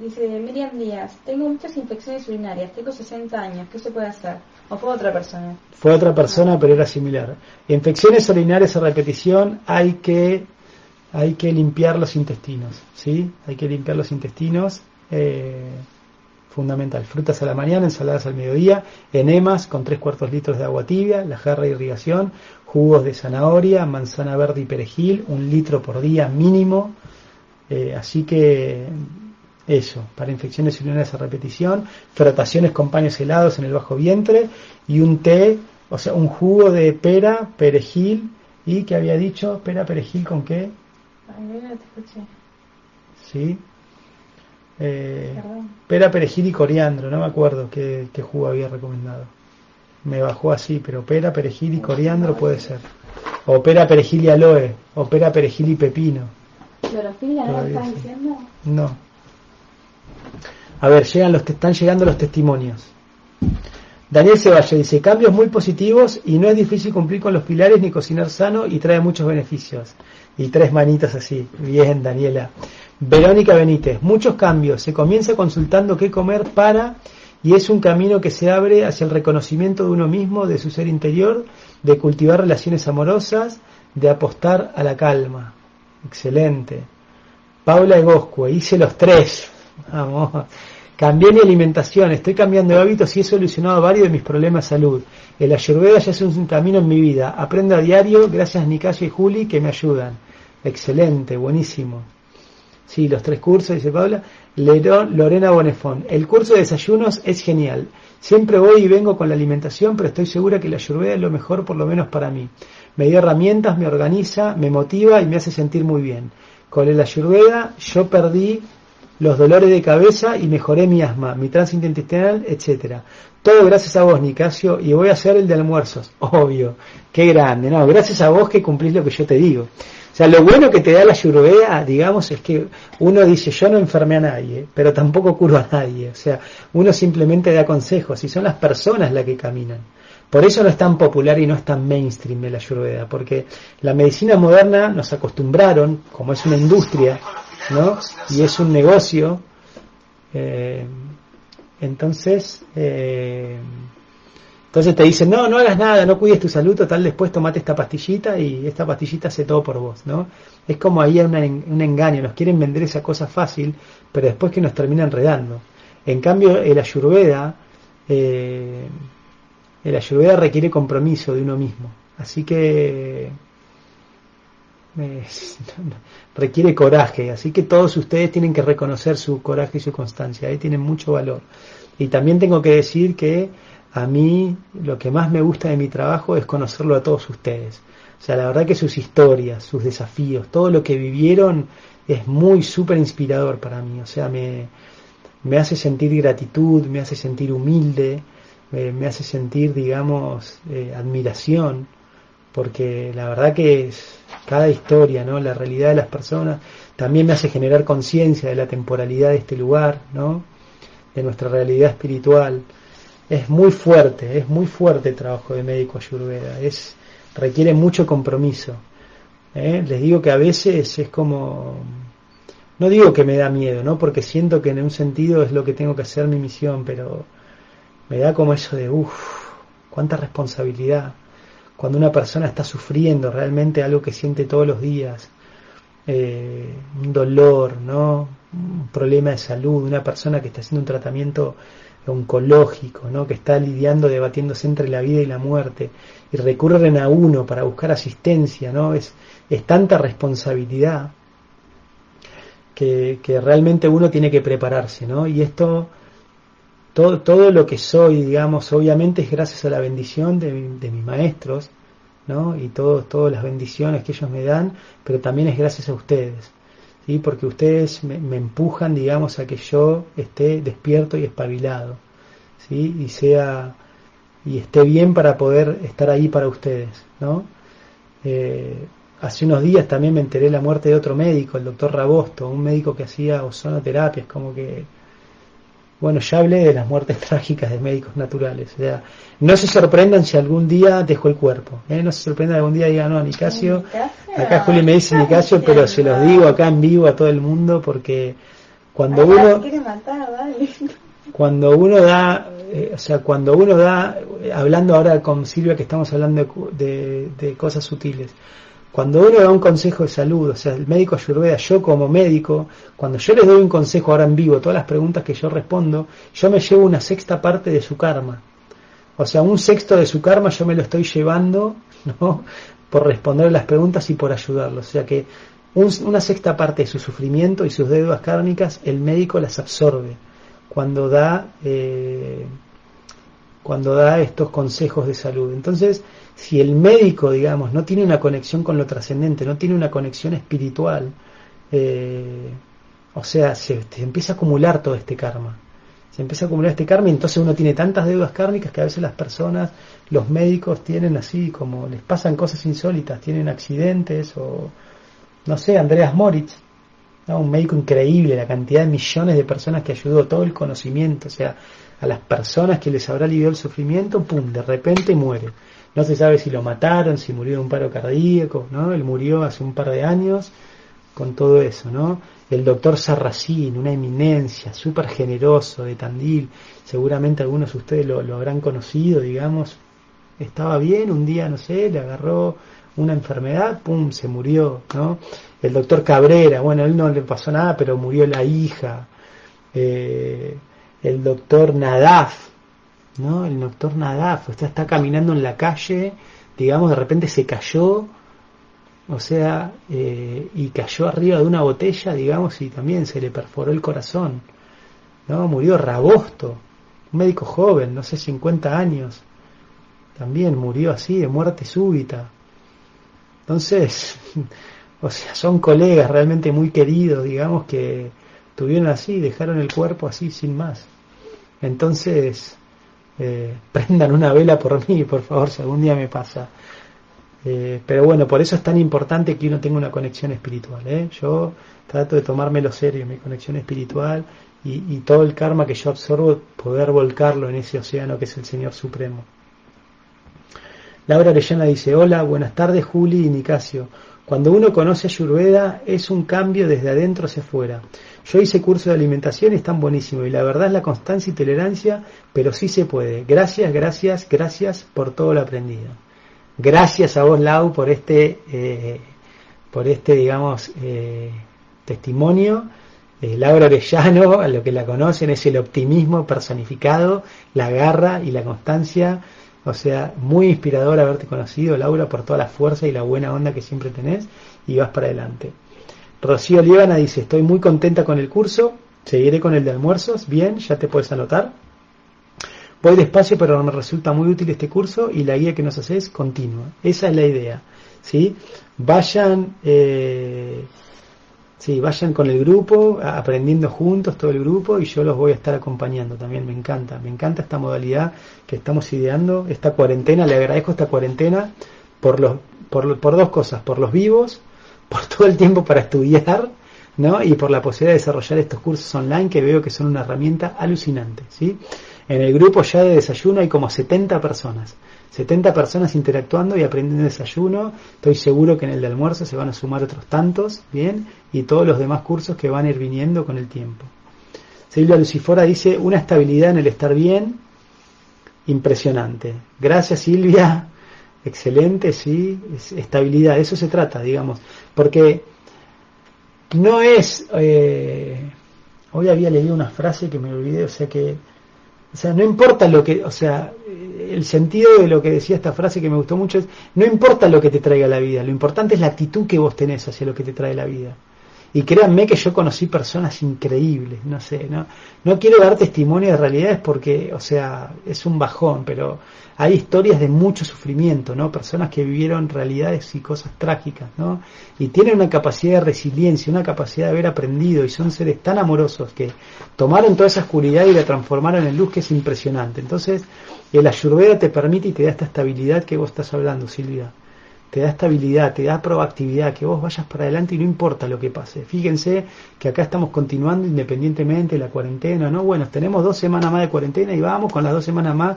Dice Miriam Díaz, tengo muchas infecciones urinarias, tengo 60 años, ¿qué se puede hacer? ¿O fue otra persona? Fue otra persona, pero era similar. Infecciones urinarias a repetición hay que, hay que limpiar los intestinos, ¿sí? Hay que limpiar los intestinos. Eh, fundamental. Frutas a la mañana, ensaladas al mediodía, enemas con tres cuartos litros de agua tibia, la jarra de irrigación, jugos de zanahoria, manzana verde y perejil, un litro por día mínimo. Eh, así que eso, para infecciones urinarias a repetición, frotaciones con paños helados en el bajo vientre y un té, o sea, un jugo de pera, perejil y que había dicho, pera, perejil con qué? Sí, eh, pera, perejil y coriandro, no me acuerdo qué, jugo había recomendado. Me bajó así, pero pera, perejil y coriandro puede ser. O pera, perejil y aloe, o pera, perejil y pepino. ¿Clorofilia no lo estás diciendo? No. A ver, llegan los, están llegando los testimonios. Daniel Ceballos dice, cambios muy positivos y no es difícil cumplir con los pilares ni cocinar sano y trae muchos beneficios. Y tres manitas así. Bien, Daniela. Verónica Benítez, muchos cambios. Se comienza consultando qué comer para y es un camino que se abre hacia el reconocimiento de uno mismo, de su ser interior, de cultivar relaciones amorosas, de apostar a la calma. Excelente. Paula Egoscue, hice los tres. Vamos. Cambié mi alimentación, estoy cambiando hábitos y he solucionado varios de mis problemas de salud. El ayurveda ya es un camino en mi vida. Aprendo a diario gracias a Nicasio y Juli que me ayudan. Excelente, buenísimo. Sí, los tres cursos, dice Paula. Lorena Bonefón. El curso de desayunos es genial. Siempre voy y vengo con la alimentación, pero estoy segura que la ayurveda es lo mejor, por lo menos para mí. Me dio herramientas, me organiza, me motiva y me hace sentir muy bien. Con el ayurveda yo perdí los dolores de cabeza y mejoré mi asma, mi tránsito intestinal, etcétera. Todo gracias a vos, Nicasio, y voy a hacer el de almuerzos, (laughs) obvio. Qué grande, no, gracias a vos que cumplís lo que yo te digo. O sea, lo bueno que te da la ayurveda, digamos, es que uno dice, yo no enfermé a nadie, pero tampoco curo a nadie. O sea, uno simplemente da consejos y son las personas las que caminan. Por eso no es tan popular y no es tan mainstream la ayurveda, porque la medicina moderna nos acostumbraron, como es una industria, ¿no? Y es un negocio, eh, entonces, eh, entonces te dicen, no, no hagas nada, no cuides tu salud, total, después tomate esta pastillita y esta pastillita hace todo por vos, ¿no? Es como ahí un, un engaño, nos quieren vender esa cosa fácil, pero después que nos termina enredando. En cambio, el ayurveda, eh, el ayurveda requiere compromiso de uno mismo, así que eh, (laughs) requiere coraje, así que todos ustedes tienen que reconocer su coraje y su constancia, ahí tienen mucho valor. Y también tengo que decir que a mí lo que más me gusta de mi trabajo es conocerlo a todos ustedes. O sea, la verdad que sus historias, sus desafíos, todo lo que vivieron es muy súper inspirador para mí. O sea, me, me, hace sentir gratitud, me hace sentir humilde, me, hace sentir, digamos, eh, admiración, porque la verdad que es cada historia, ¿no? La realidad de las personas también me hace generar conciencia de la temporalidad de este lugar, ¿no? De nuestra realidad espiritual es muy fuerte, es muy fuerte el trabajo de médico ayurveda, es, requiere mucho compromiso. ¿eh? Les digo que a veces es como, no digo que me da miedo, ¿no? porque siento que en un sentido es lo que tengo que hacer mi misión, pero me da como eso de, uff, cuánta responsabilidad. Cuando una persona está sufriendo realmente algo que siente todos los días, eh, un dolor, ¿no? un problema de salud, una persona que está haciendo un tratamiento oncológico, ¿no? que está lidiando, debatiéndose entre la vida y la muerte, y recurren a uno para buscar asistencia, ¿no? Es, es tanta responsabilidad que, que, realmente uno tiene que prepararse, ¿no? Y esto, todo, todo lo que soy, digamos, obviamente es gracias a la bendición de, de mis maestros, ¿no? Y todo, todas las bendiciones que ellos me dan, pero también es gracias a ustedes. ¿sí? porque ustedes me, empujan, digamos, a que yo esté despierto y espabilado, ¿sí? y sea y esté bien para poder estar ahí para ustedes, ¿no? Eh, hace unos días también me enteré de la muerte de otro médico, el doctor Rabosto, un médico que hacía ozonoterapia, es como que bueno, ya hablé de las muertes (laughs) trágicas de médicos naturales. O sea, no se sorprendan si algún día dejó el cuerpo. ¿eh? No se sorprendan si algún día digan, no, Nicasio. Acá Juli me dice Nicasio, pero se los digo acá en vivo a todo el mundo porque cuando uno. (laughs) Cuando uno da, eh, o sea, cuando uno da, hablando ahora con Silvia que estamos hablando de, de cosas sutiles, cuando uno da un consejo de salud, o sea, el médico Ayurveda, yo como médico, cuando yo les doy un consejo ahora en vivo, todas las preguntas que yo respondo, yo me llevo una sexta parte de su karma. O sea, un sexto de su karma yo me lo estoy llevando, (laughs) ¿no? Por responder las preguntas y por ayudarlo. O sea que una sexta parte de su sufrimiento y sus deudas kármicas, el médico las absorbe cuando da, eh, cuando da estos consejos de salud. Entonces, si el médico, digamos, no tiene una conexión con lo trascendente, no tiene una conexión espiritual, eh, o sea, se, empieza a acumular todo este karma. Se empieza a acumular este karma y entonces uno tiene tantas deudas kármicas que a veces las personas, los médicos tienen así como les pasan cosas insólitas, tienen accidentes o, no sé, Andreas Moritz, un médico increíble, la cantidad de millones de personas que ayudó, todo el conocimiento, o sea, a las personas que les habrá aliviado el sufrimiento, pum, de repente muere. No se sabe si lo mataron, si murió de un paro cardíaco, ¿no? Él murió hace un par de años con todo eso, ¿no? El doctor Sarracín, una eminencia, súper generoso de Tandil, seguramente algunos de ustedes lo, lo habrán conocido, digamos, estaba bien, un día, no sé, le agarró una enfermedad, pum, se murió, ¿no? El doctor Cabrera, bueno, él no le pasó nada, pero murió la hija. Eh, el doctor Nadaf, ¿no? El doctor Nadaf, usted está caminando en la calle, digamos, de repente se cayó, o sea, eh, y cayó arriba de una botella, digamos, y también se le perforó el corazón, ¿no? Murió Rabosto, un médico joven, no sé, 50 años, también murió así, de muerte súbita. Entonces, (laughs) o sea, son colegas realmente muy queridos, digamos, que tuvieron así, dejaron el cuerpo así sin más. Entonces, eh, (laughs) prendan una vela por mí, por favor, si algún día me pasa. Eh, pero bueno, por eso es tan importante que uno tenga una conexión espiritual. ¿eh? Yo trato de tomármelo serio, mi conexión espiritual y, todo el karma que yo absorbo, poder volcarlo en ese océano que es el Señor Supremo. Laura Arellana dice, hola, buenas tardes Juli y Nicasio. Cuando uno conoce a Ayurveda es un cambio desde adentro hacia afuera. Yo hice curso de alimentación y están buenísimos y la verdad es la constancia y tolerancia, pero sí se puede. Gracias, gracias, gracias por todo lo aprendido. Gracias a vos, Lau, por este, eh, por este, digamos, eh, testimonio. Eh, Laura Orellano, a lo que la conocen, es el optimismo personificado, la garra y la constancia o sea, muy inspirador haberte conocido, Laura, por toda la fuerza y la buena onda que siempre tenés y vas para adelante. Rocío Líbana dice, estoy muy contenta con el curso, seguiré con el de almuerzos, bien, ya te puedes anotar. Voy despacio, pero me resulta muy útil este curso y la guía que nos haces continua. Esa es la idea. ¿sí? Vayan eh, Sí, vayan con el grupo, aprendiendo juntos todo el grupo y yo los voy a estar acompañando también, me encanta, me encanta esta modalidad que estamos ideando, esta cuarentena, le agradezco esta cuarentena por, los, por, por dos cosas, por los vivos, por todo el tiempo para estudiar, ¿no? Y por la posibilidad de desarrollar estos cursos online que veo que son una herramienta alucinante, ¿sí? En el grupo ya de desayuno hay como 70 personas. 70 personas interactuando y aprendiendo desayuno. Estoy seguro que en el de almuerzo se van a sumar otros tantos, ¿bien? Y todos los demás cursos que van a ir viniendo con el tiempo. Silvia Lucifora dice, una estabilidad en el estar bien, impresionante. Gracias Silvia, excelente, sí, estabilidad, eso se trata, digamos, porque no es, eh, hoy había leído una frase que me olvidé, o sea que o sea, no importa lo que, o sea, el sentido de lo que decía esta frase que me gustó mucho es, no importa lo que te traiga la vida, lo importante es la actitud que vos tenés hacia lo que te trae la vida. Y créanme que yo conocí personas increíbles, no sé, no, no quiero dar testimonio de realidades porque, o sea, es un bajón, pero hay historias de mucho sufrimiento, ¿no? Personas que vivieron realidades y cosas trágicas, ¿no? Y tienen una capacidad de resiliencia, una capacidad de haber aprendido y son seres tan amorosos que tomaron toda esa oscuridad y la transformaron en luz que es impresionante. Entonces, el ayurveda te permite y te da esta estabilidad que vos estás hablando, Silvia te da estabilidad, te da proactividad, que vos vayas para adelante y no importa lo que pase. Fíjense que acá estamos continuando independientemente de la cuarentena, ¿no? Bueno, tenemos dos semanas más de cuarentena y vamos con las dos semanas más.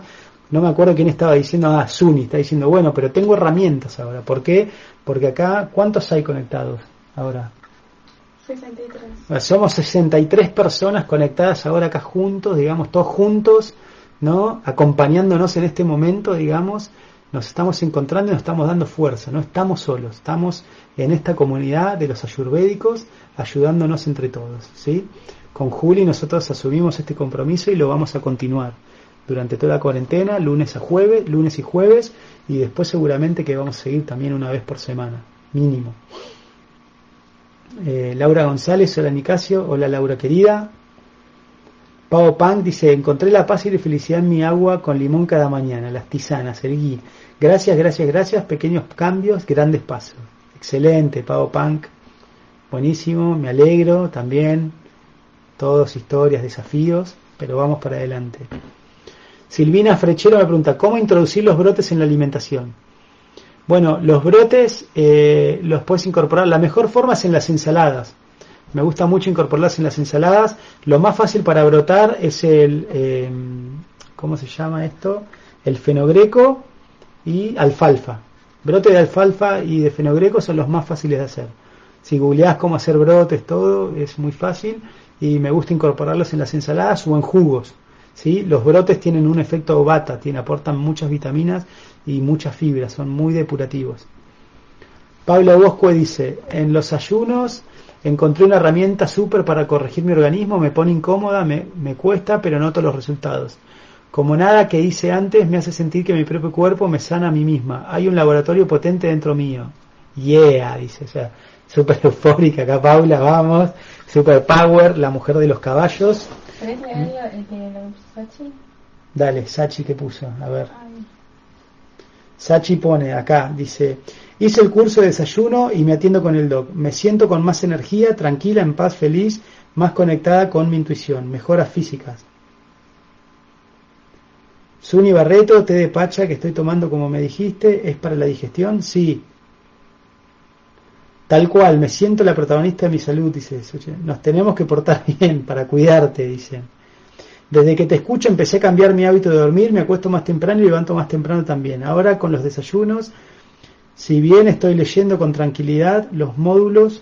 No me acuerdo quién estaba diciendo, ah, Suni está diciendo, bueno, pero tengo herramientas ahora. ¿Por qué? Porque acá, ¿cuántos hay conectados ahora? 63. Somos 63 personas conectadas ahora acá juntos, digamos, todos juntos, ¿no? Acompañándonos en este momento, digamos, nos estamos encontrando y nos estamos dando fuerza, no estamos solos, estamos en esta comunidad de los ayurvédicos ayudándonos entre todos. ¿sí? Con Juli nosotros asumimos este compromiso y lo vamos a continuar durante toda la cuarentena, lunes a jueves, lunes y jueves, y después seguramente que vamos a seguir también una vez por semana, mínimo. Eh, Laura González, hola Nicasio, hola Laura querida, Pau Pang dice, encontré la paz y la felicidad en mi agua con limón cada mañana, las tisanas, el gui. Gracias, gracias, gracias, pequeños cambios, grandes pasos. Excelente, Pau Punk. Buenísimo, me alegro también. Todos historias, desafíos, pero vamos para adelante. Silvina Frechero me pregunta, ¿cómo introducir los brotes en la alimentación? Bueno, los brotes eh, los puedes incorporar. La mejor forma es en las ensaladas me gusta mucho incorporarlas en las ensaladas. Lo más fácil para brotar es el, eh, ¿cómo se llama esto? El fenogreco y alfalfa. Brote de alfalfa y de fenogreco son los más fáciles de hacer. Si googleás cómo hacer brotes, todo es muy fácil y me gusta incorporarlos en las ensaladas o en jugos. ¿sí? Los brotes tienen un efecto bata, tienen, aportan muchas vitaminas y muchas fibras, son muy depurativos. Pablo Bosco dice, en los ayunos encontré una herramienta súper para corregir mi organismo, me pone incómoda, me, me cuesta, pero noto los resultados. Como nada que hice antes me hace sentir que mi propio cuerpo me sana a mí misma. Hay un laboratorio potente dentro mío. Yeah, dice, o sea, súper (laughs) eufórica acá Paula, vamos. Super power, la mujer de los caballos. ¿Querés leer el de Sachi? Dale, Sachi que puso, a ver. Sachi pone acá, dice, Hice el curso de desayuno y me atiendo con el doc. Me siento con más energía, tranquila, en paz, feliz, más conectada con mi intuición, mejoras físicas. Suni Barreto, té de pacha que estoy tomando como me dijiste, ¿es para la digestión? Sí. Tal cual, me siento la protagonista de mi salud, dice. Nos tenemos que portar (laughs) bien para cuidarte, dice. Desde que te escucho empecé a cambiar mi hábito de dormir, me acuesto más temprano y levanto más temprano también. Ahora con los desayunos si bien estoy leyendo con tranquilidad los módulos,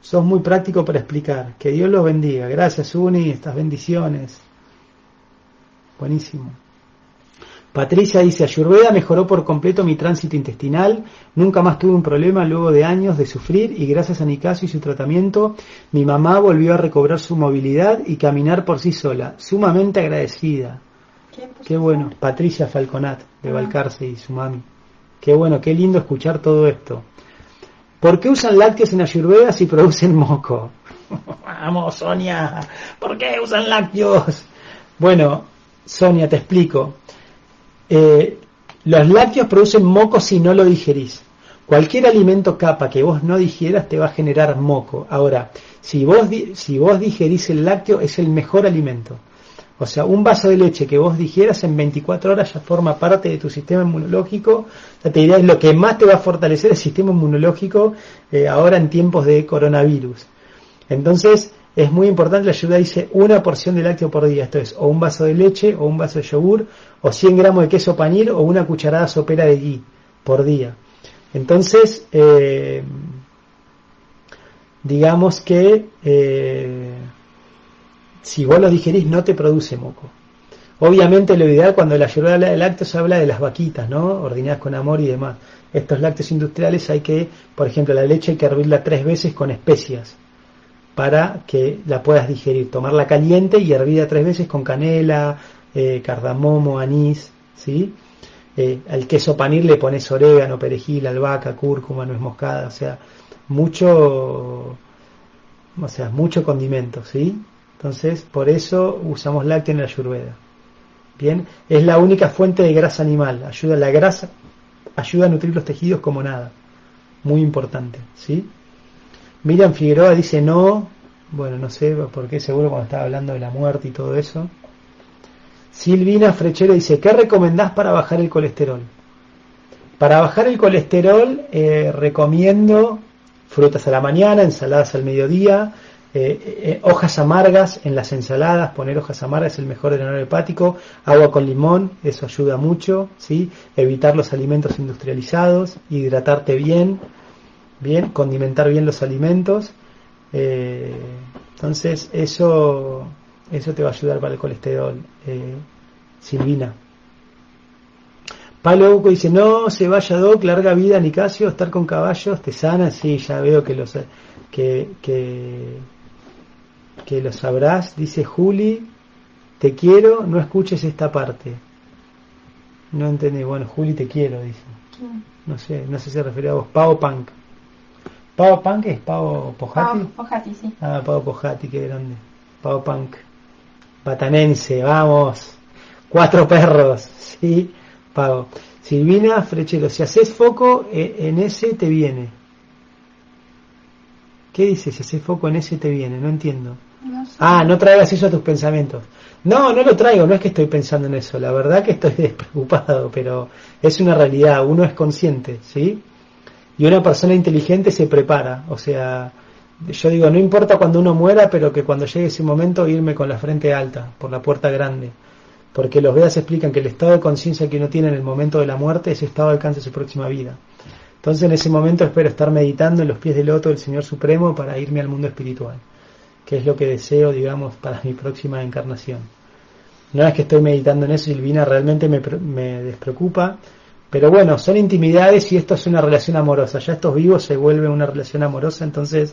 sos muy práctico para explicar. Que Dios los bendiga. Gracias, Uni, estas bendiciones. Buenísimo. Patricia dice, Ayurveda mejoró por completo mi tránsito intestinal, nunca más tuve un problema luego de años de sufrir y gracias a Nicasio y su tratamiento, mi mamá volvió a recobrar su movilidad y caminar por sí sola, sumamente agradecida. Qué bueno, Patricia Falconat de Valcarce y su mami. Qué bueno, qué lindo escuchar todo esto. ¿Por qué usan lácteos en Ayurveda si producen moco? (laughs) Vamos, Sonia, ¿por qué usan lácteos? Bueno, Sonia, te explico. Eh, los lácteos producen moco si no lo digerís. Cualquier alimento capa que vos no digieras te va a generar moco. Ahora, si vos, si vos digerís el lácteo, es el mejor alimento. O sea, un vaso de leche que vos digieras en 24 horas ya forma parte de tu sistema inmunológico. La te es lo que más te va a fortalecer el sistema inmunológico eh, ahora en tiempos de coronavirus. Entonces, es muy importante, la ayuda dice una porción de lácteo por día. Esto es, o un vaso de leche, o un vaso de yogur, o 100 gramos de queso panil, o una cucharada sopera de ghee por día. Entonces, eh, digamos que... Eh, si vos lo digerís no te produce moco. Obviamente lo ideal cuando la ayurveda habla de lácteos habla de las vaquitas, ¿no? Ordenadas con amor y demás. Estos lácteos industriales hay que, por ejemplo, la leche hay que hervirla tres veces con especias para que la puedas digerir. Tomarla caliente y hervida tres veces con canela, eh, cardamomo, anís, ¿sí? Eh, al queso panir le pones orégano, perejil, albahaca, cúrcuma, nuez moscada, o sea, mucho o sea, mucho condimento, ¿sí? Entonces, por eso usamos lácteo en la ayurveda. Bien, es la única fuente de grasa animal, ayuda a la grasa, ayuda a nutrir los tejidos como nada. Muy importante, ¿sí? Miriam Figueroa dice no, bueno, no sé por qué, seguro cuando estaba hablando de la muerte y todo eso. Silvina Frechero dice, ¿qué recomendás para bajar el colesterol? Para bajar el colesterol eh, recomiendo frutas a la mañana, ensaladas al mediodía, eh, eh, hojas amargas en las ensaladas, poner hojas amargas es el mejor drenador hepático, agua con limón, eso ayuda mucho, ¿sí? evitar los alimentos industrializados, hidratarte bien, bien, condimentar bien los alimentos. entonces eso, eso te va a ayudar para el colesterol, Silvina. Pablo Uco dice, no se vaya Doc, larga vida Nicasio, estar con caballos te sana, sí, ya veo que los que, que, que lo sabrás, dice Juli, te quiero, no escuches esta parte. No entendí, bueno, Juli te quiero, dice. No sé, no sé si se refiere a vos, Pavo Punk. ¿Pavo Punk es Pavo Pojati? Pavo Pojati, sí. Ah, Pavo Pojati, qué grande. Pavo Punk. Batanense, vamos. Cuatro perros, sí. Pago. Silvina Frechero, si haces foco eh, en ese te viene. ¿Qué dice? Si haces foco en ese te viene, no entiendo. Ah, no traigas eso a tus pensamientos. No, no lo traigo, no es que estoy pensando en eso, la verdad que estoy (laughs) despreocupado, pero es una realidad, uno es consciente, ¿sí? Y una persona inteligente se prepara, o sea, yo digo, no importa cuando uno muera, pero que cuando llegue ese momento irme con la frente alta, por la puerta grande porque los Vedas explican que el estado de conciencia que uno tiene en el momento de la muerte, ese estado alcanza su próxima vida. Entonces en ese momento espero estar meditando en los pies del loto del Señor Supremo para irme al mundo espiritual, que es lo que deseo, digamos, para mi próxima encarnación. No es que estoy meditando en eso, Silvina, realmente me, me despreocupa, pero bueno, son intimidades y esto es una relación amorosa. Ya estos vivos se vuelve una relación amorosa, entonces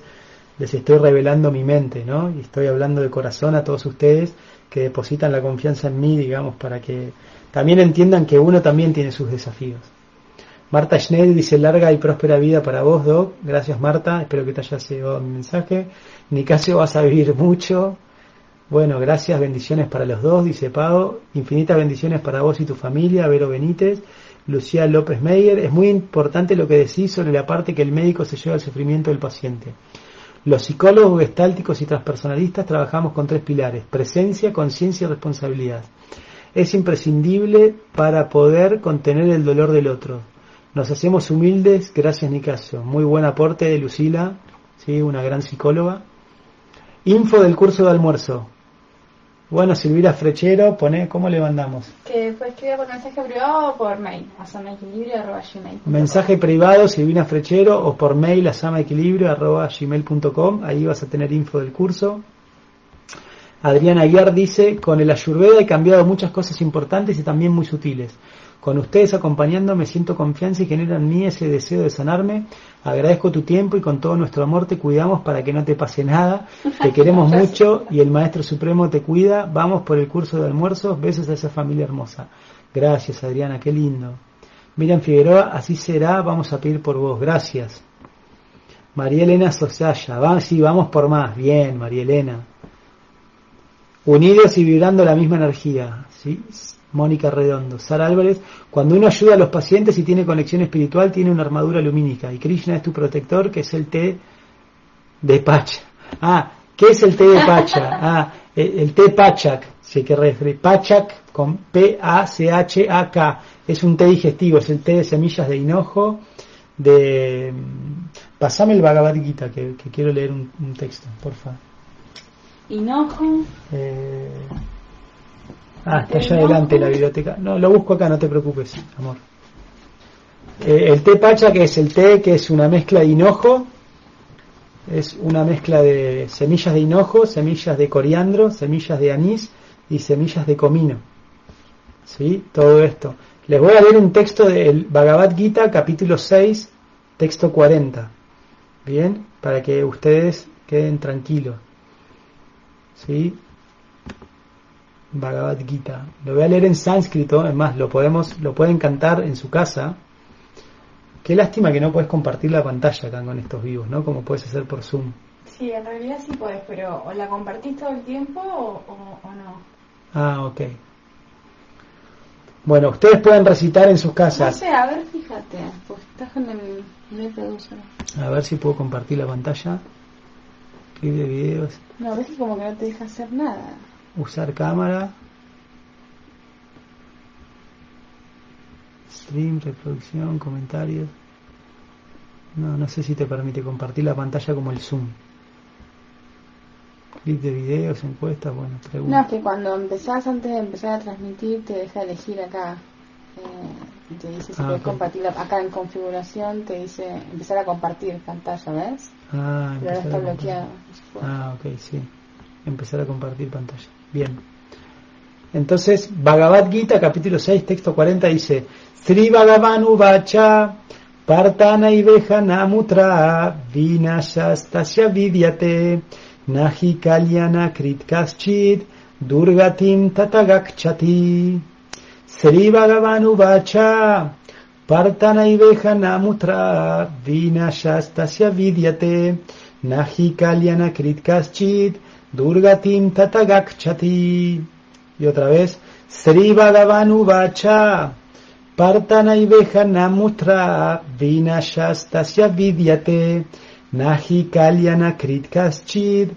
les estoy revelando mi mente, ¿no? Y estoy hablando de corazón a todos ustedes que depositan la confianza en mí, digamos, para que también entiendan que uno también tiene sus desafíos. Marta Schneider dice larga y próspera vida para vos, Doc. Gracias Marta, espero que te haya llegado mi mensaje. Nicasio vas a vivir mucho. Bueno, gracias, bendiciones para los dos, dice Pau. Infinitas bendiciones para vos y tu familia, Vero Benítez. Lucía López Meyer, es muy importante lo que decís sobre la parte que el médico se lleva al sufrimiento del paciente. Los psicólogos gestálticos y transpersonalistas trabajamos con tres pilares, presencia, conciencia y responsabilidad. Es imprescindible para poder contener el dolor del otro. Nos hacemos humildes, gracias Nicasio. Muy buen aporte de Lucila, ¿sí? una gran psicóloga. Info del curso de almuerzo. Bueno, Silvira Frechero, pone, ¿cómo le mandamos? Que fue escribir por mensaje privado o por mail, a Mensaje privado, Silvina Frechero, o por mail a samaequilibrio.gmail.com, ahí vas a tener info del curso. Adriana Aguiar dice, con el Ayurveda he cambiado muchas cosas importantes y también muy sutiles. Con ustedes acompañando me siento confianza y genera en mí ese deseo de sanarme. Agradezco tu tiempo y con todo nuestro amor te cuidamos para que no te pase nada. Te queremos mucho y el Maestro Supremo te cuida. Vamos por el curso de almuerzos. Besos a esa familia hermosa. Gracias Adriana, qué lindo. Miriam Figueroa, así será, vamos a pedir por vos. Gracias. María Elena Sosaya, vamos, sí, vamos por más. Bien, María Elena. Unidos y vibrando la misma energía. ¿sí? Mónica Redondo. Sara Álvarez, cuando uno ayuda a los pacientes y tiene conexión espiritual, tiene una armadura lumínica. Y Krishna es tu protector, que es el té de Pacha. Ah, ¿qué es el té de Pacha? (laughs) Ah, el, té Pachak, si que refiere. Pachak con P-A-C-H-A-K. Es un té digestivo, es el té de semillas de hinojo. De. Pasame el Bhagavad Gita, que, quiero leer un, texto, por favor. Hinojo. Eh, Ah, está allá adelante la biblioteca. No, lo busco acá, no te preocupes, amor. Eh, el té pacha, que es el té, que es una mezcla de hinojo, es una mezcla de semillas de hinojo, semillas de coriandro, semillas de anís y semillas de comino. ¿Sí? Todo esto. Les voy a leer un texto del Bhagavad Gita, capítulo 6, texto 40. Bien, para que ustedes queden tranquilos. ¿Sí? Bhagavad Gita. Lo voy a leer en sánscrito, es más, lo podemos, lo pueden cantar en su casa. Qué lástima que no puedes compartir la pantalla acá con estos vivos, ¿no? Como puedes hacer por Zoom. Sí, en realidad sí puedes, pero o la compartís todo el tiempo o, o, no. Ah, ok. Bueno, ustedes pueden recitar en sus casas. No sé, a ver, fíjate, pues estás en el, A ver si puedo compartir la pantalla. Clip de videos. No, a veces como que no te deja hacer nada. Usar cámara. Stream, reproducción, comentarios. No, no sé si te permite compartir la pantalla como el Zoom. Clip de videos, encuestas, bueno, preguntas. No, es que cuando empezás, antes de empezar a transmitir, te deja elegir acá. Eh, te dice si ah, puedes compartir acá en configuración, te dice empezar a compartir pantalla, ¿ves? Ah, Pero ahora está bloqueado. Ah, ok, sí. Empezar a compartir pantalla. Bien. Entonces, Bhagavad Gita, capítulo 6, texto 40, dice: Sri Bhagavanu Vacha Partana Namutra Vinashastasya Vidyate Nahi Kalyana Kritkaschid Durgatim Tatagakchati Sri Bhagavanu Vacha Partana Namutra Vinashastasya Vidyate Nahi Kalyana Kritkaschid Durgatim Tatagakchati Y otra vez Sri Bhagavanu Vacha Partanaiveja namutra vinashastasya vidyate nahi kalyana kritkaschid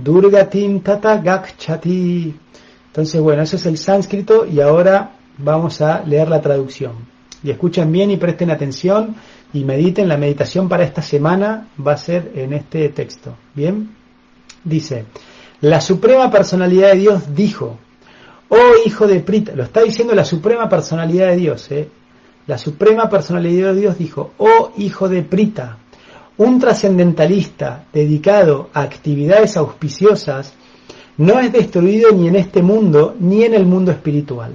durgatim tata gakchati. Entonces, bueno, eso es el sánscrito y ahora vamos a leer la traducción. Y escuchen bien y presten atención y mediten. La meditación para esta semana va a ser en este texto. Bien, dice, la Suprema Personalidad de Dios dijo, Oh hijo de Prita, lo está diciendo la suprema personalidad de Dios, ¿eh? La suprema personalidad de Dios dijo, oh hijo de Prita, un trascendentalista dedicado a actividades auspiciosas no es destruido ni en este mundo ni en el mundo espiritual.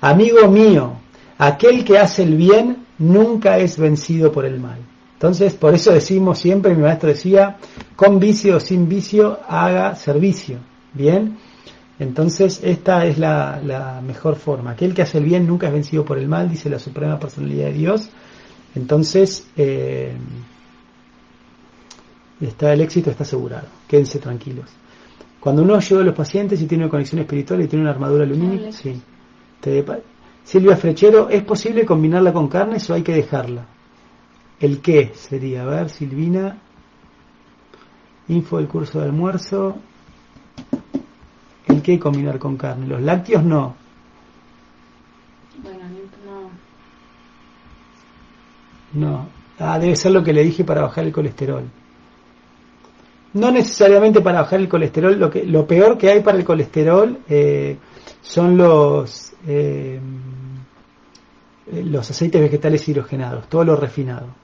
Amigo mío, aquel que hace el bien nunca es vencido por el mal. Entonces, por eso decimos siempre, mi maestro decía, con vicio o sin vicio, haga servicio. Bien, entonces, esta es la, mejor forma. Aquel que hace el bien nunca es vencido por el mal, dice la Suprema Personalidad de Dios. Entonces, eh, está el éxito está asegurado. Quédense tranquilos. Cuando uno ayuda a los pacientes y tiene una conexión espiritual y tiene una armadura lumínica, sí. Silvia Frechero, ¿es posible combinarla con carnes o hay que dejarla? ¿El qué sería? A ver, Silvina. Info del curso de almuerzo qué combinar con carne? Los lácteos no. Bueno, no. No. Ah, debe ser lo que le dije para bajar el colesterol. No necesariamente para bajar el colesterol, lo, que, lo peor que hay para el colesterol eh, son los, eh, los aceites vegetales hidrogenados, todo lo refinado.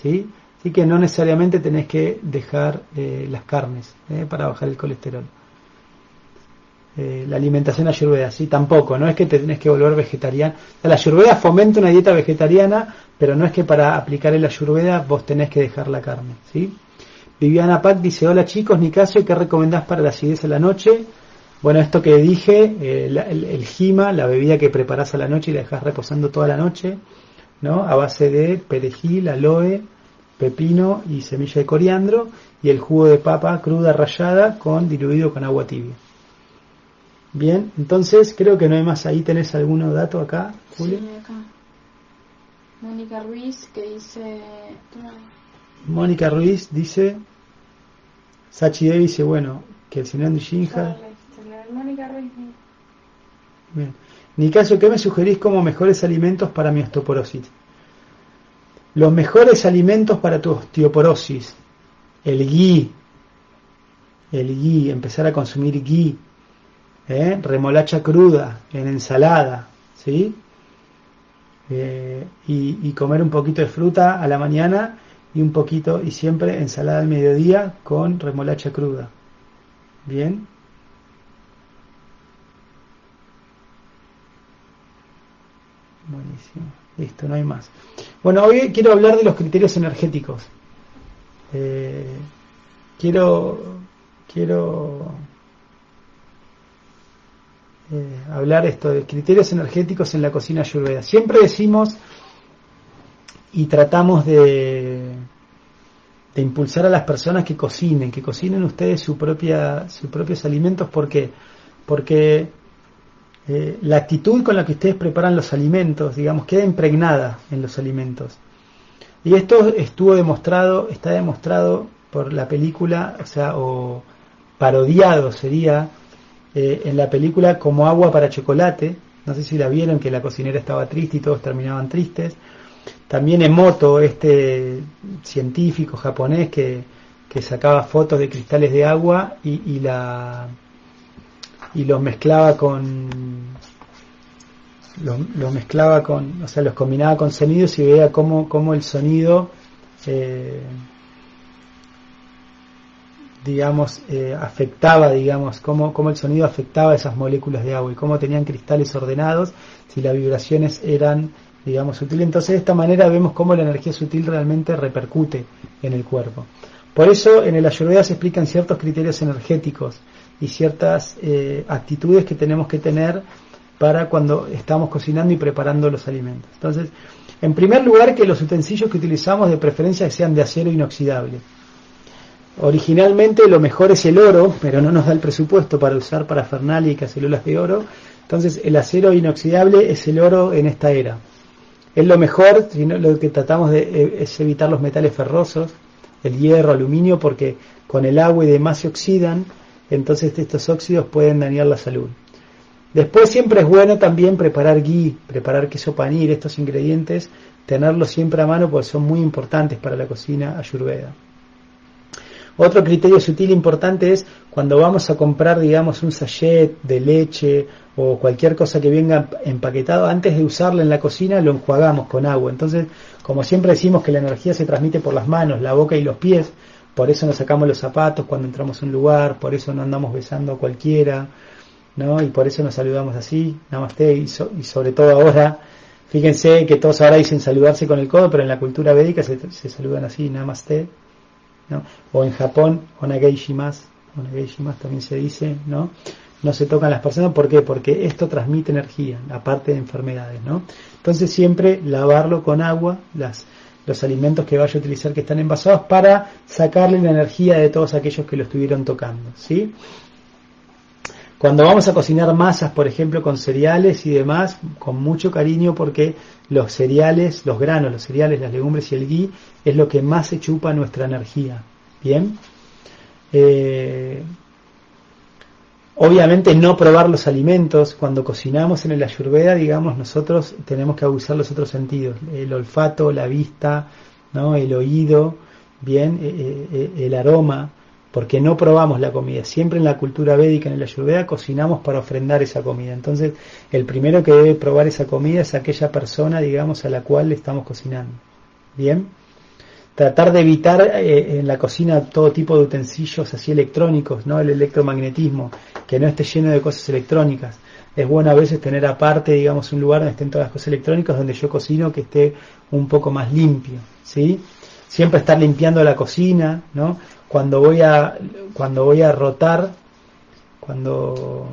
¿Sí? Así que no necesariamente tenés que dejar eh, las carnes para bajar el colesterol. Eh, la alimentación ayurveda, sí, tampoco, no es que te tenés que volver vegetariano. la ayurveda fomenta una dieta vegetariana, pero no es que para aplicar el ayurveda vos tenés que dejar la carne, ¿sí? Viviana Pac dice, hola chicos, Nicasio, ¿qué recomendás para la acidez a la noche? Bueno, esto que dije, eh, el, el, jima, la bebida que preparás a la noche y la dejas reposando toda la noche, ¿no? A base de perejil, aloe, pepino y semilla de coriandro, y el jugo de papa cruda rallada con diluido con agua tibia. Bien, entonces creo que no hay más. Ahí tenés algún dato acá, Julio. Sí, acá. Mónica Ruiz que dice. Mónica Ruiz dice. Sachi Devi dice, bueno, que el señor Shinja. Mónica Ruiz. Bien. Nicasio, ¿qué me sugerís como mejores alimentos para mi osteoporosis? Los mejores alimentos para tu osteoporosis. El ghee. El ghee, empezar a consumir ghee ¿eh? remolacha cruda en ensalada, ¿sí? Eh, y, comer un poquito de fruta a la mañana y un poquito, y siempre ensalada al mediodía con remolacha cruda. ¿Bien? Buenísimo. Listo, no hay más. Bueno, hoy quiero hablar de los criterios energéticos. Eh, quiero, quiero eh, hablar esto de criterios energéticos en la cocina ayurveda. Siempre decimos y tratamos de, de impulsar a las personas que cocinen, que cocinen ustedes su propia, sus propios alimentos, ¿por qué? Porque eh, la actitud con la que ustedes preparan los alimentos, digamos, queda impregnada en los alimentos. Y esto estuvo demostrado, está demostrado por la película, o sea, o parodiado sería eh, en la película como agua para chocolate. No sé si la vieron, que la cocinera estaba triste y todos terminaban tristes. También Emoto, este científico japonés que, que sacaba fotos de cristales de agua y, y la y los mezclaba con los, mezclaba con o sea los combinaba con sonidos y veía cómo, cómo el sonido eh, digamos eh, afectaba digamos cómo, cómo el sonido afectaba esas moléculas de agua y cómo tenían cristales ordenados si las vibraciones eran digamos sutiles entonces de esta manera vemos cómo la energía sutil realmente repercute en el cuerpo por eso en el ayurveda se explican ciertos criterios energéticos y ciertas eh, actitudes que tenemos que tener para cuando estamos cocinando y preparando los alimentos. Entonces, en primer lugar, que los utensilios que utilizamos de preferencia sean de acero inoxidable. Originalmente lo mejor es el oro, pero no nos da el presupuesto para usar parafernalia y cacerolas de oro. Entonces, el acero inoxidable es el oro en esta era. Es lo mejor, lo que tratamos de eh, es evitar los metales ferrosos, el hierro, aluminio, porque con el agua y demás se oxidan entonces estos óxidos pueden dañar la salud. Después siempre es bueno también preparar ghee, preparar queso panir, estos ingredientes, tenerlos siempre a mano porque son muy importantes para la cocina ayurveda. Otro criterio sutil importante es cuando vamos a comprar, digamos, un sachet de leche o cualquier cosa que venga empaquetado, antes de usarla en la cocina lo enjuagamos con agua. Entonces, como siempre decimos que la energía se transmite por las manos, la boca y los pies, por eso nos sacamos los zapatos cuando entramos a un lugar, por eso no andamos besando a cualquiera, ¿no? Y por eso nos saludamos así, namaste, y, y sobre todo ahora, fíjense que todos ahora dicen saludarse con el codo, pero en la cultura védica se, saludan así, namaste, ¿no? O en Japón, onageishimasu, onageishimasu también se dice, ¿no? No se tocan las personas, ¿por qué? Porque esto transmite energía, aparte de enfermedades, ¿no? Entonces siempre lavarlo con agua, las los alimentos que vaya a utilizar que están envasados para sacarle la energía de todos aquellos que lo estuvieron tocando, ¿sí? Cuando vamos a cocinar masas, por ejemplo, con cereales y demás, con mucho cariño porque los cereales, los granos, los cereales, las legumbres y el ghee es lo que más se chupa nuestra energía. ¿Bien? Eh, Obviamente no probar los alimentos, cuando cocinamos en el ayurveda, digamos, nosotros tenemos que abusar los otros sentidos, el olfato, la vista, ¿no? el oído, bien, eh, eh, el aroma, porque no probamos la comida. Siempre en la cultura védica, en el ayurveda, cocinamos para ofrendar esa comida. Entonces, el primero que debe probar esa comida es aquella persona, digamos, a la cual estamos cocinando. Bien tratar de evitar eh, en la cocina todo tipo de utensilios así electrónicos, ¿no? El electromagnetismo, que no esté lleno de cosas electrónicas. Es bueno a veces tener aparte, digamos, un lugar donde estén todas las cosas electrónicas, donde yo cocino que esté un poco más limpio, ¿sí? Siempre estar limpiando la cocina, ¿no? Cuando voy a, cuando voy a rotar, cuando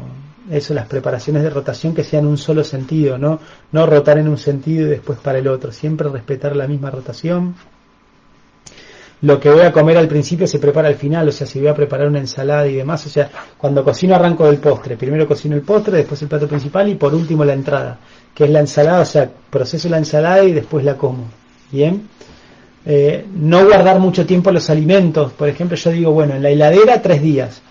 eso, las preparaciones de rotación que sean un solo sentido, ¿no? No rotar en un sentido y después para el otro, siempre respetar la misma rotación lo que voy a comer al principio se prepara al final, o sea, si voy a preparar una ensalada y demás, o sea, cuando cocino arranco del postre, primero cocino el postre, después el plato principal y por último la entrada, que es la ensalada, o sea, proceso la ensalada y después la como, ¿bien? Eh, no guardar mucho tiempo los alimentos, por ejemplo, yo digo, bueno, en la heladera tres días,